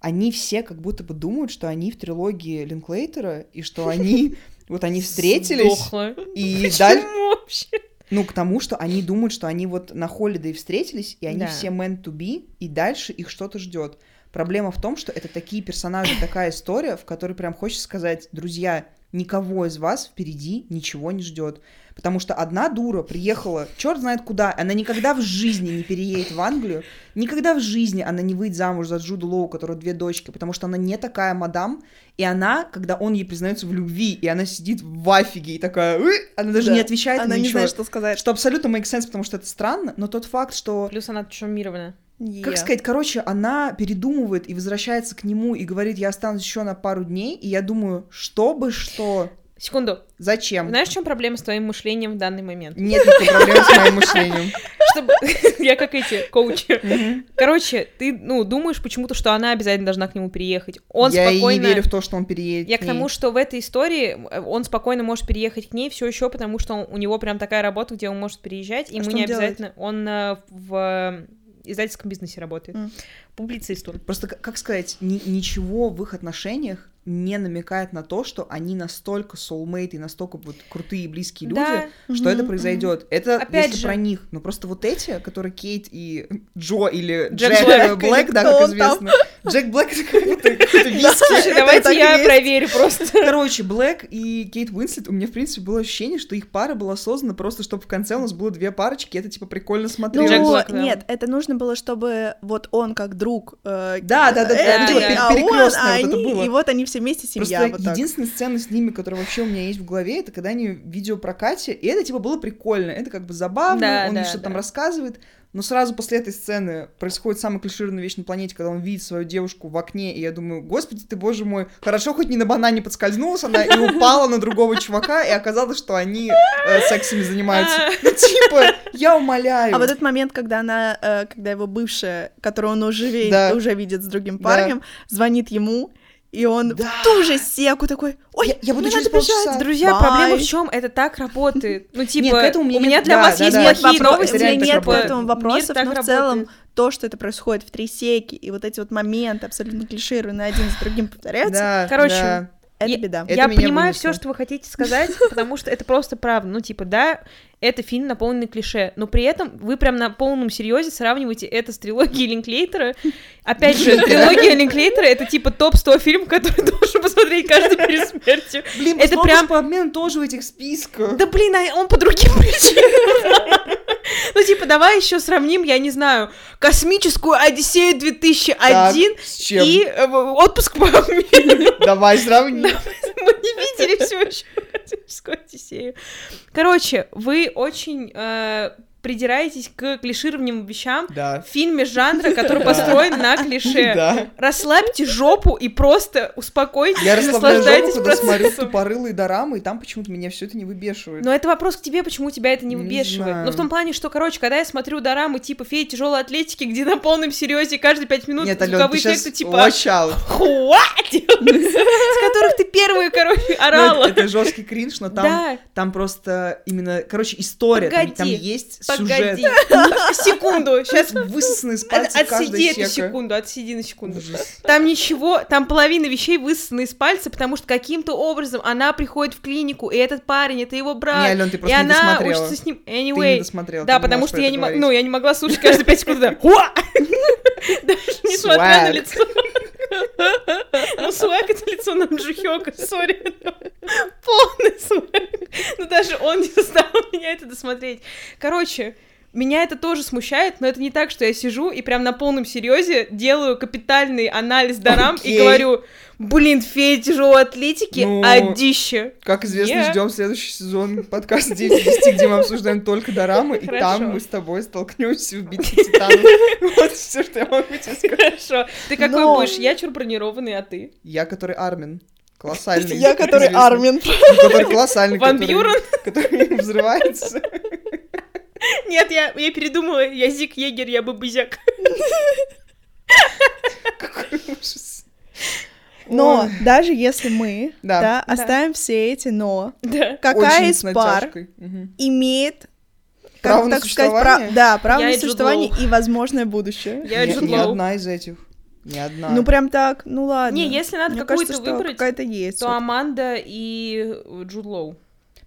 они все как будто бы думают, что они в трилогии Линклейтера, и что они, вот они встретились, Сдохла. и дальше... Вообще? Ну, к тому, что они думают, что они вот на Холидей встретились, и они Да. все meant to be, и дальше их что-то ждет. Проблема в том, что это такие персонажи, такая история, в которой прям хочется сказать, друзья, никого из вас впереди ничего не ждет. Потому что одна дура приехала, черт знает куда, она никогда в жизни не переедет в Англию, никогда в жизни она не выйдет замуж за Джуду Лоу, у которой две дочки, потому что она не такая мадам, и она, когда он ей признается в любви, и она сидит в афиге и такая, «Э!» она даже Да. не отвечает Она на не ничего. знает, что сказать. Что абсолютно make sense, потому что это странно, но тот факт, что... Плюс она травмирована. Как Е. сказать, короче, она передумывает и возвращается к нему и говорит, я останусь еще на пару дней, и я думаю, чтобы что, Секунду. зачем? Знаешь, в чем проблема с твоим мышлением в данный момент? Нет никакой проблемы с моим мышлением. Чтобы... Я как эти коучи. Короче, ты, ну, думаешь почему-то, что она обязательно должна к нему переехать. Он Я спокойно... не верю в то, что он переедет. Я к тому, что в этой истории э, он спокойно может переехать к ней все еще, потому что он- у него прям такая работа, где он может переезжать, и А ему что не делает? обязательно. Он э, в э, издательском бизнесе работает. М. Публицист он. Просто, как сказать, ни- ничего в их отношениях не намекает на то, что они настолько soulmate и настолько вот крутые и близкие люди, Да, что Мгм, это произойдет. Это Опять если же. про них. Но просто вот эти, которые Кейт и Джо или Джек Джек, Блэк, Блэк, да, как он там. известно. Джек Блэк это какой-то виски. Давайте я проверю просто. Короче, Блэк и Кейт Уинслет, у меня, в принципе, было ощущение, что их пара была создана просто, чтобы в конце у нас было две парочки, это, типа, прикольно Ну, смотрелось. Да. нет, это нужно было, чтобы вот он как друг... э, Да, да, да, э, ну, типа, а пер- он, перекрёстное а вот это они, было. И вот они все вместе семья. Просто вот так. единственная сцена с ними, которая вообще у меня есть в голове, это когда они в видеопрокате, и это, типа, было прикольно, это как бы забавно, Да, он да, что-то там да. рассказывает, но сразу после этой сцены происходит самая клишированная вещь на планете, когда он видит свою девушку в окне, и я думаю, господи ты, боже мой, хорошо хоть не на банане подскользнулась она и упала на другого чувака, и оказалось, что они э, сексами занимаются. Ну, типа, я умоляю. А вот этот момент, когда она, э, когда его бывшая, которую он уже, Да. уже видит с другим Да. парнем, звонит ему, и он Да. в ту же секу такой, ой, Я- я буду через надо бежать». полчаса. Друзья, Бай. проблема в чем? Это так работает. Ну, типа, этому у у меня нет- для да, вас да, есть да. плохие Вопро- новости. это нет так к работает. этому вопросов, но в работает. целом то, что это происходит в три секи, и вот эти вот моменты абсолютно клишированные один за другим повторяются, Да, Короче, да. Это Я- беда. Это я понимаю вынесло. все, что вы хотите сказать, потому что это просто правда. Ну, типа, да, это фильм, наполненный клише, но при этом вы прям на полном серьезе сравниваете это с трилогией Линклейтера. Опять же, трилогия Линклейтера — это типа топ-100 фильм, который должен посмотреть каждый перед смертью. Блин, Это это прям- по обмену тоже в этих списках. Да блин, а он по другим причинам. Ну, типа, давай еще сравним, я не знаю, космическую Одиссею 2001 Так, и э, отпуск по обмену. Давай сравним. Мы не видели все еще космическую Одиссею. Короче, вы очень э, придираетесь к клишированным вещам Да. в фильме жанра, который построен на клише. Да. Расслабьте жопу и просто успокойтесь Я и расслабляю жопу, наслаждайтесь когда смотрю процессом. тупорылые дорамы, и там почему-то меня все это не выбешивает. Но это вопрос к тебе, почему тебя это не Не выбешивает. знаю. Ну, в том плане, что, короче, когда я смотрю дорамы типа феи тяжелой атлетики, где на полном серьезе каждые пять минут Нет, Алён, ты звуковые эффекты типа watch out. «Хватит!» С которых ты первые, короче, Ну, орала. это, жесткий кринж, но там, там просто именно, короче, история, там, есть сюжет. Секунду, сейчас Высосаны из пальца отсиди эту секунду, отсиди на секунду. Там ничего, там половина вещей высосаны из пальца, потому что каким-то образом она приходит в клинику, и этот парень, это его брат, Не, Алён, ты и просто не она досмотрела. учится с ним. Ты не Anyway, досмотрела. да, потому что я не, мо- говорить. ну, я не могла слушать каждые пять секунд! Даже несмотря на лицо. Ну, свэг это лицо нам Джухёка, сори. Полный свэг. Ну, даже он не заставил меня это досмотреть. Короче, меня это тоже смущает, но это не так, что я сижу и прям на полном серьезе делаю капитальный анализ дарам и Окей. говорю, блин, фея тяжелой атлетики, Ну, одище. Как известно, Я- ждем следующий сезон подкаста 9 из 10, где мы обсуждаем только дорамы, и там мы с тобой столкнемся в битве титанов. Вот все, что я могу тебе сказать. Хорошо. Ты какой будешь? Я чур бронированный, а ты? Я, который Армин. Колоссальный. Я, который. Армин. Который колоссальный. Ван Бьюрен? Который взрывается. Нет, я, я передумала, я Зик Егер, я бабызяк. Какой ужас. Но Ой. даже если мы Да. да, Да. оставим все эти но, Да. какая Очень из пар имеет как Право на так сказать, существование? пра- да, право Я на существование и возможное будущее. Я Ни Лоу. одна из этих. Не одна. Ну, прям так, ну ладно. Не, если надо Мне какую-то кажется, выбрать, какая-то есть. то всё-таки. Аманда и Джуд Лоу.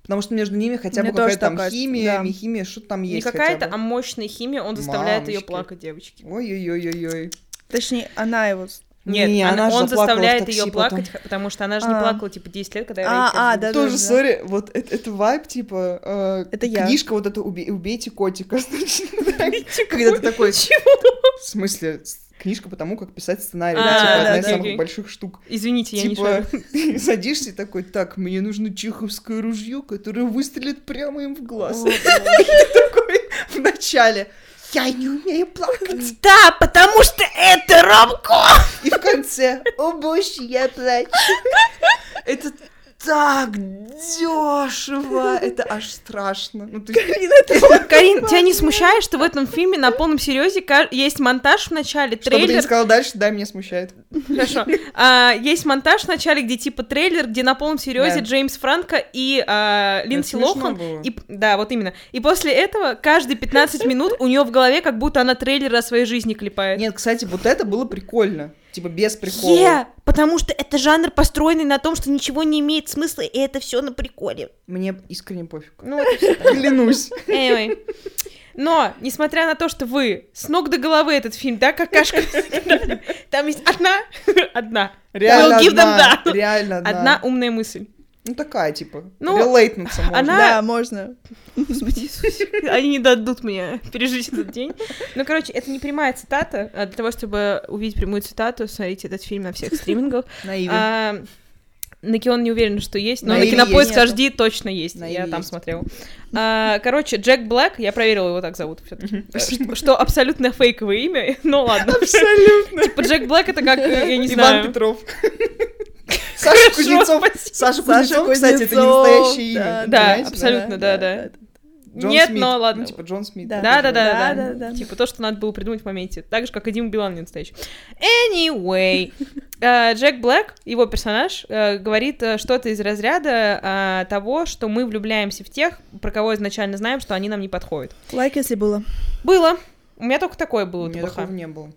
Потому что между ними хотя бы какая-то там кажется, химия, да. не химия, что там Не есть какая-то, хотя а мощная химия, он заставляет ее плакать, девочки. Ой-ой-ой-ой-ой. Точнее, она его... Нет, Не, она- она же он заставляет ее потом. плакать, х- потому что она же не А. плакала типа 10 лет, когда я А, а, да, Тоже, да. сори, вот это, это вайб, типа, э, Это я. книжка вот эта «Убей- «Убейте котика», значит, когда ты такой, в смысле, книжка по тому, как писать сценарий, А, типа, да, одна из да, самых окей. больших штук. Извините, я не Типа, садишься и такой, так, мне нужно чеховское ружье, которое выстрелит прямо им в глаз. Такой в начале, я не умею плакать. Да, потому что это ромко! И в конце, о боже, я плачу. Это так дешево, это аж страшно. Ну, то есть, Карин, тебя не смущает, что в этом фильме на полном серьезе есть монтаж в начале, Что бы ты ни трейлер, сказал дальше, да, меня смущает. Хорошо. А, есть монтаж в начале, где типа трейлер, где на полном серьезе Да. Джеймс Франко и а, Линдси Это Лохан. было. И, да, вот именно. И после этого каждые 15 минут у нее в голове как будто она трейлер о своей жизни клепает. Нет, кстати, вот это было прикольно. Типа без прикола. Е, потому что это жанр, построенный на том, что ничего не имеет смысла, и это все на приколе. Мне искренне пофиг. Ну. Клянусь. Anyway. Но, несмотря на то, что вы с ног до головы этот фильм, да, какашка, там есть одна, одна, Реально одна. Реально одна. одна умная мысль. Ну такая, типа, Ну, можно. она- Да, можно. Господи Иисусе. Они не дадут мне пережить этот день. Ну, короче, это не прямая цитата. А Для того, чтобы увидеть прямую цитату, смотрите этот фильм на всех стримингах. На на Кион не уверена, что есть, но На на Кинопоиск есть. HD точно есть. На Я там есть. смотрела. А, короче, Джек Блэк, я проверила, его так зовут все таки что абсолютно фейковое имя, ну ладно. Абсолютно. Типа Джек Блэк это как, э, я не Иван знаю. Петров. Саша Кузнецов. Саша Кузнецов, кстати, это не настоящее имя. да, абсолютно, да, да. Джон Нет, Смит. но ладно. Ну, типа Джон Смит. Да. Да, да, да, Да, да, да, да. Типа то, что надо было придумать в моменте. Так же, как и Дима Билан не настоящий. Anyway, э, Джек Блэк, его персонаж, э, говорит э, что-то из разряда того, что мы влюбляемся в тех, про кого изначально знаем, что они нам не подходят. Лайк, если было. Было. У меня только такое У было, меня ТПХ. такого не было.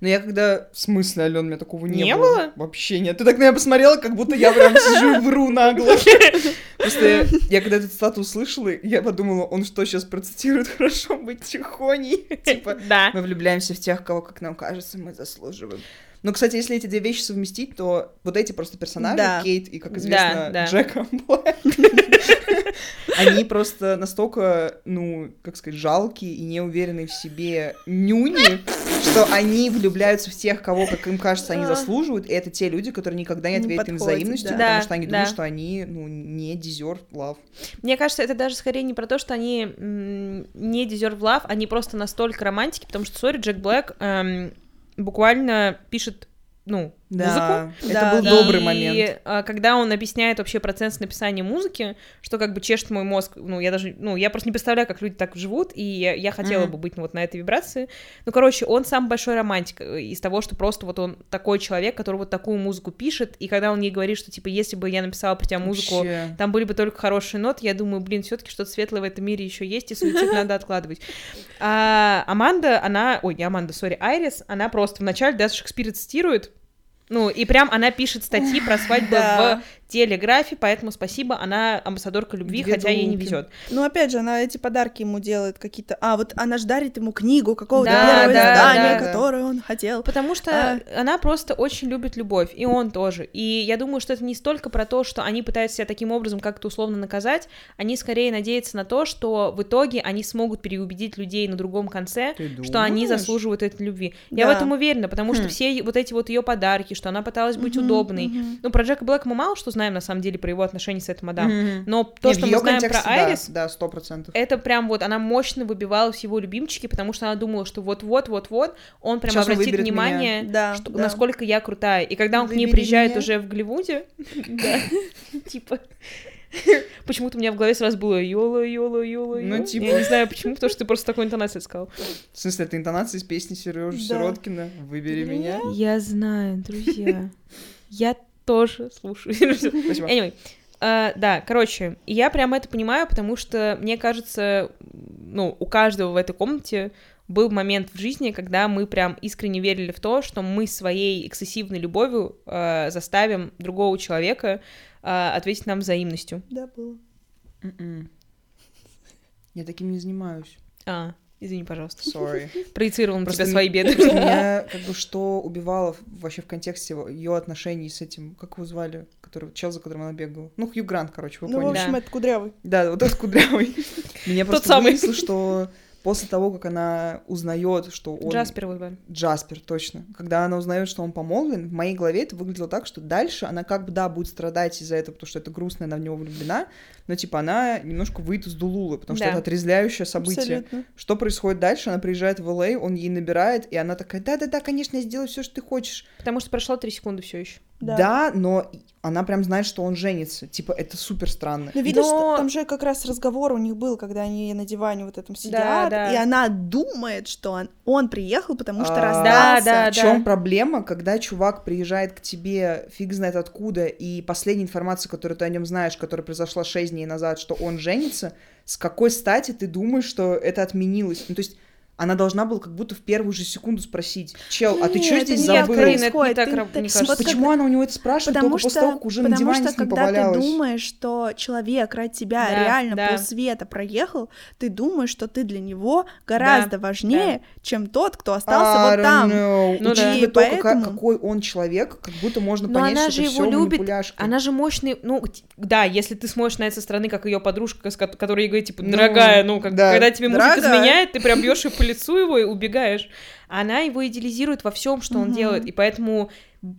Но я когда... В смысле, Ален, у меня такого не, Не было. было? Вообще нет. Ты так на меня посмотрела, как будто я прям сижу и вру нагло. Просто я, когда этот статус услышала, я подумала, он что, сейчас процитирует «Хорошо быть тихоней»? Типа, мы влюбляемся в тех, кого, как нам кажется, мы заслуживаем. Ну, кстати, если эти две вещи совместить, то вот эти просто персонажи, Да. Кейт и, как Да, известно, да. Джека Блэк, они просто настолько, ну, как сказать, жалкие и неуверенные в себе нюни, что они влюбляются в тех, кого, как им кажется, они заслуживают, и это те люди, которые никогда не Не ответят им взаимностью, да. потому Да, что они да. думают, что они, ну, не deserve love. Мне кажется, это даже скорее не про то, что они не deserve love, они просто настолько романтики, потому что, сори, Джек Блэк эм, буквально пишет, ну, музыку. Да, это Да, был да. добрый И, момент. а, когда он объясняет вообще процесс написания музыки, что как бы чешет мой мозг, ну, я даже, ну, я просто не представляю, как люди так живут, и я, я хотела Мгм. бы быть ну, вот на этой вибрации. Ну, короче, он сам большой романтик э, из того, что просто вот он такой человек, который вот такую музыку пишет, и когда он ей говорит, что, типа, если бы я написала про тебя музыку, Вообще. там были бы только хорошие ноты, я думаю, блин, все-таки что-то светлое в этом мире еще есть, и суицид надо откладывать. А Аманда, она, ой, не Аманда, сори, Айрис, она просто вначале даже Шекспира цитирует, ну, и прям она пишет статьи про свадьбу Да. в телеграфе, поэтому спасибо, она амбассадорка любви, Две хотя ей не везет. Ну, опять же, она эти подарки ему делает какие-то... А, вот она же дарит ему книгу какого-то Да, первого да, издания, да, да. которое он хотел. Потому что А. она просто очень любит любовь, и он тоже. И я думаю, что это не столько про то, что они пытаются себя таким образом как-то условно наказать, они скорее надеются на то, что в итоге они смогут переубедить людей на другом конце, что они заслуживают этой любви. Я Да. в этом уверена, потому что Хм. все вот эти вот ее подарки, что она пыталась быть Мгм, удобной. мгм. Ну, про Джека Блэка мы мало что знаем, на самом деле, про его отношения с этой мадам. Мгм. Но то, Не, в что мы знаем про да, Айрис, Да, сто процентов. это прям вот, она мощно выбивалась в его любимчики, потому что она думала, что вот-вот-вот-вот, он прям Щас он обратит выберет внимание, Да, что- да. насколько я крутая. И когда он к ней Выбери приезжает меня. уже в Голливуде, да, типа... Почему-то у меня в голове сразу было йола, йола, йола, Ну, типа. Я не знаю почему, потому что ты просто такой интонацией сказал. В смысле, это интонация из песни Сережи Да. Сироткина «Выбери меня». Я знаю, друзья. Я тоже слушаю. Спасибо. Anyway, э, да, короче, я прям это понимаю, потому что мне кажется, ну, у каждого в этой комнате был момент в жизни, когда мы прям искренне верили в то, что мы своей эксцессивной любовью э, заставим другого человека э, ответить нам взаимностью. Да, было. М-м. Я таким не занимаюсь. А, извини, пожалуйста. Sorry. Проецировал на Просто тебя свои беды. Меня как бы что убивало в- вообще в контексте ее отношений с этим, как его звали, который, чел, за которым она бегала. Ну, Хью Грант, короче, вы Ну, в поняли. общем, Да. это кудрявый. Да, вот этот кудрявый. Меня просто самый. вынесло, что после того, как она узнает, что он... Джаспер его звали. Джаспер, точно. Когда она узнает, что он помолвлен, в моей голове это выглядело так, что дальше она как бы, да, будет страдать из-за этого, потому что это грустно, она в него влюблена, но, типа, она немножко выйдет из Дулулы, потому что Да. это отрезвляющее событие. Абсолютно. Что происходит дальше? Она приезжает в Л.А., он ей набирает, и она такая, да-да-да, конечно, я сделаю все, что ты хочешь. Потому что прошло три секунды все еще. Да. Да. но она прям знает, что он женится. Типа, это супер странно. Ну, видишь, Но- там же как раз разговор у них был, когда они на диване вот этом сидят, да. и она думает, что он, он приехал, потому что А, расстался. Да, да, В чем проблема, когда чувак приезжает к тебе, фиг знает откуда, и последняя информация, которую ты о нем знаешь, которая произошла 6 дней назад, что он женится, с какой стати ты думаешь, что это отменилось? Ну, то есть она должна была как будто в первую же секунду спросить, чел, а ты Нет, что здесь забыл? Карин, это не так Ты- вот как- Почему она у него это спрашивает Потому только что, после того, как уже на потому диване что с ним когда повалялась? ты думаешь, что человек ради тебя Да, реально да. полсвета проехал, ты думаешь, что ты для него гораздо важнее, чем тот, кто остался I вот там. know. Ну да. И поэтому- какой он человек, как будто можно Но понять, она что же это его всё любит, манипуляшка. Она же мощный, ну, да, если ты смотришь на это со стороны, как ее подружка, которая ей говорит, типа, Ну, дорогая, ну, как, да. когда тебе мужик изменяет, ты прям бьешь по лицу его и убегаешь. Она его идеализирует во всем, что он Мгм. делает, и поэтому,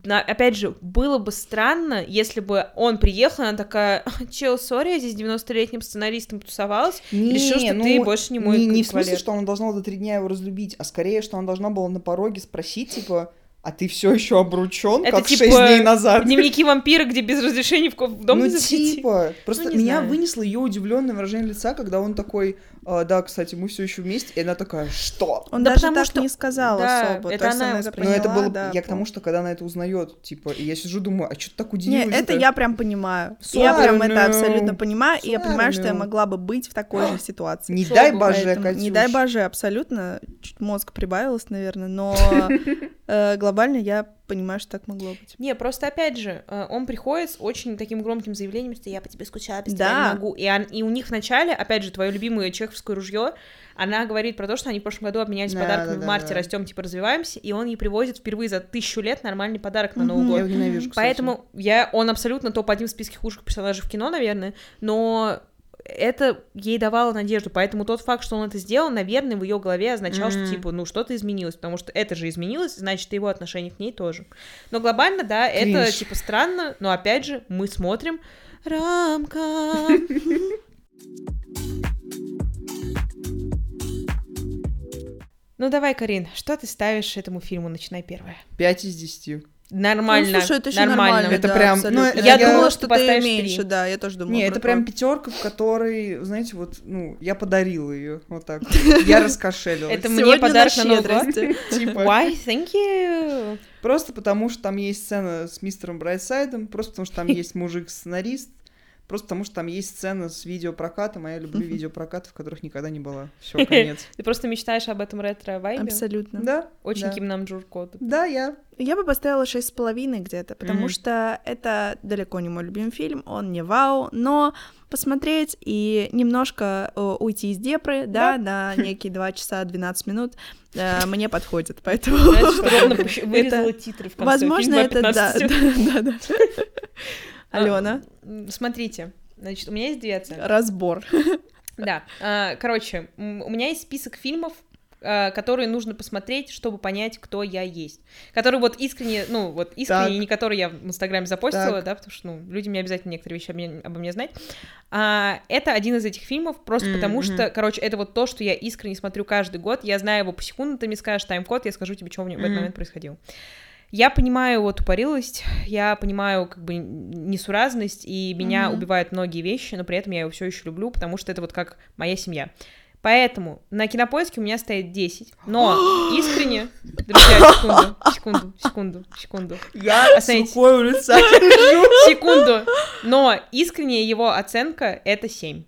опять же, было бы странно, если бы он приехал, она такая, чел, сори, я здесь 90-летним сценаристом тусовалась, Не, решил, что ну, ты больше не мой не, не в смысле, что она должна за три дня его разлюбить, а скорее, что она должна была на пороге спросить, типа, а ты все еще обручен, Это как типа дней назад? Дневники вампира, где без разрешения в дом ну, не зайти. типа, просто не меня знаю. вынесло ее удивленное выражение лица, когда он такой, «А, да, кстати, мы все еще вместе, и она такая, что? Он Да даже потому так что- не сказал да, особо. это она она это Ну, это поняла, было, да, я к тому, что когда она это узнает, типа, и я сижу, думаю, а что ты так Не, удивилась это я прям понимаю. Я Sorry, прям это no. абсолютно понимаю, и я Sorry, понимаю, что я no. могла бы быть в такой же ситуации. Не дай боже, Катюш. не дай боже, абсолютно. Чуть мозг прибавилось, наверное, но э, глобально я понимаю, что так могло быть. Не, просто опять же, э, он приходит с очень таким громким заявлением, что я по тебе скучаю, без Да. тебя не могу. И, он- и у них вначале, опять же, твое любимое чеховское ружье, она говорит про то, что они в прошлом году обменялись Да, подарками да, в да, марте, да. растем, типа, развиваемся, и он ей привозит впервые за тысячу лет нормальный подарок на Новый год. Я его ненавижу, кстати. Поэтому я, он абсолютно топ-1 в списке худших персонажей в кино, наверное, но это ей давало надежду, поэтому тот факт, что он это сделал, наверное, в ее голове означал, Мгм. что, типа, ну, что-то изменилось, потому что это же изменилось, значит, и его отношение к ней тоже. Но глобально, да, это, Кринж. типа, странно, но, опять же, мы смотрим рамка. Ну, давай, Карин, что ты ставишь этому фильму «Начинай первое»? 5 из 10. Нормально, Ну, слушай, это еще нормально. Это да, прям- абсолютно. ну, это я, я- думала, что ты меньше, три. да, я тоже думала. Не, это то. прям пятерка, в которой, знаете, вот, ну, я подарила ее, вот так. Я раскошелилась. Это мне подарок на Новый год. Типа, Why? Thank you. Просто потому, что там есть сцена с мистером Брайтсайдом, просто потому, что там есть мужик-сценарист, просто потому, что там есть сцена с видеопрокатом, а я люблю видеопрокаты, в которых никогда не была. Все, конец. Ты просто мечтаешь об этом ретро-вайбе? Абсолютно. Да? Очень да. Ким Нам Джур Код. Да, я. Я бы поставила шесть с половиной где-то, потому что это далеко не мой любимый фильм, он не вау, но посмотреть и немножко э, уйти из депры, да, на некие 2 часа 12 минут э, мне подходит, поэтому... Знаешь, ровно вырезала Это- титры в конце. Возможно, это да, 2.15. да, да, да. Алена, М, Смотрите, значит, у меня есть две оценки. разбор. Да, а, короче, у меня есть список фильмов, а, которые нужно посмотреть, чтобы понять, кто я есть. Которые вот искренне, ну, вот искренне, Так. не которые я в Инстаграме запостила, Так. да, потому что, ну, людям не обязательно некоторые вещи обо мне, обо мне знать. А, это один из этих фильмов, просто Мгм, потому что, короче, это вот то, что я искренне смотрю каждый год, я знаю его по секунду, ты мне скажешь тайм-код, я скажу тебе, что в нем в этот момент происходило. Я понимаю его тупорылость, я понимаю как бы несуразность, и меня Мгм. убивают многие вещи, но при этом я его все еще люблю, потому что это вот как моя семья. Поэтому на кинопоиске у меня стоит 10. Но искренне, друзья, секунду, секунду, секунду, секунду, Я Остановите. с рукой у лица лежу. секунду. Но искренне его оценка это 7.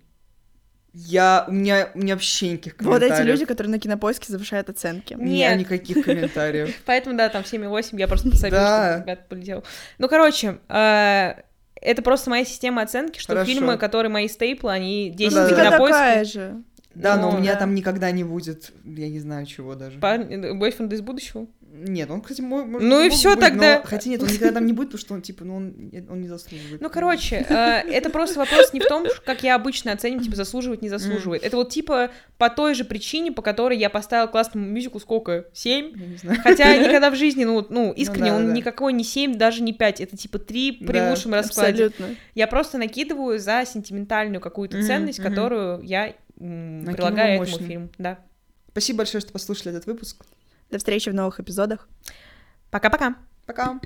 Я, у меня, у меня вообще никаких Вот комментариев. эти люди, которые на кинопоиске завышают оценки. Меня Нет. никаких комментариев. Поэтому, да, там 7,8, я просто пособила, Да. что ребят полетел. Ну, короче, э, это просто моя система оценки, что фильмы, которые мои стейплы, они 10 да, на кинопоиске. такая же. Да, но у Ну, меня там никогда не будет, я не знаю чего даже. Парень, бойфренд из будущего? Нет, он, кстати, мой, может, Ну и всё быть, тогда. но- Хотя нет, он никогда там не будет, потому что он, типа, ну, он, он не заслуживает. Ну, короче, э, это просто вопрос не в том, как я обычно оцениваю, типа, заслуживает, не заслуживает. Это вот, типа, по той же причине, по которой я поставила классному мюзику сколько? Семь? Я не знаю. Хотя никогда в жизни, ну, ну искренне, да, он да. никакой не 7, даже не 5, это типа 3 при Да, лучшем раскладе. Абсолютно. Я просто накидываю за сентиментальную какую-то ценность, которую я м, прилагаю этому мощно. фильму. Да. Спасибо большое, что послушали этот выпуск. До встречи в новых эпизодах. Пока-пока. Пока.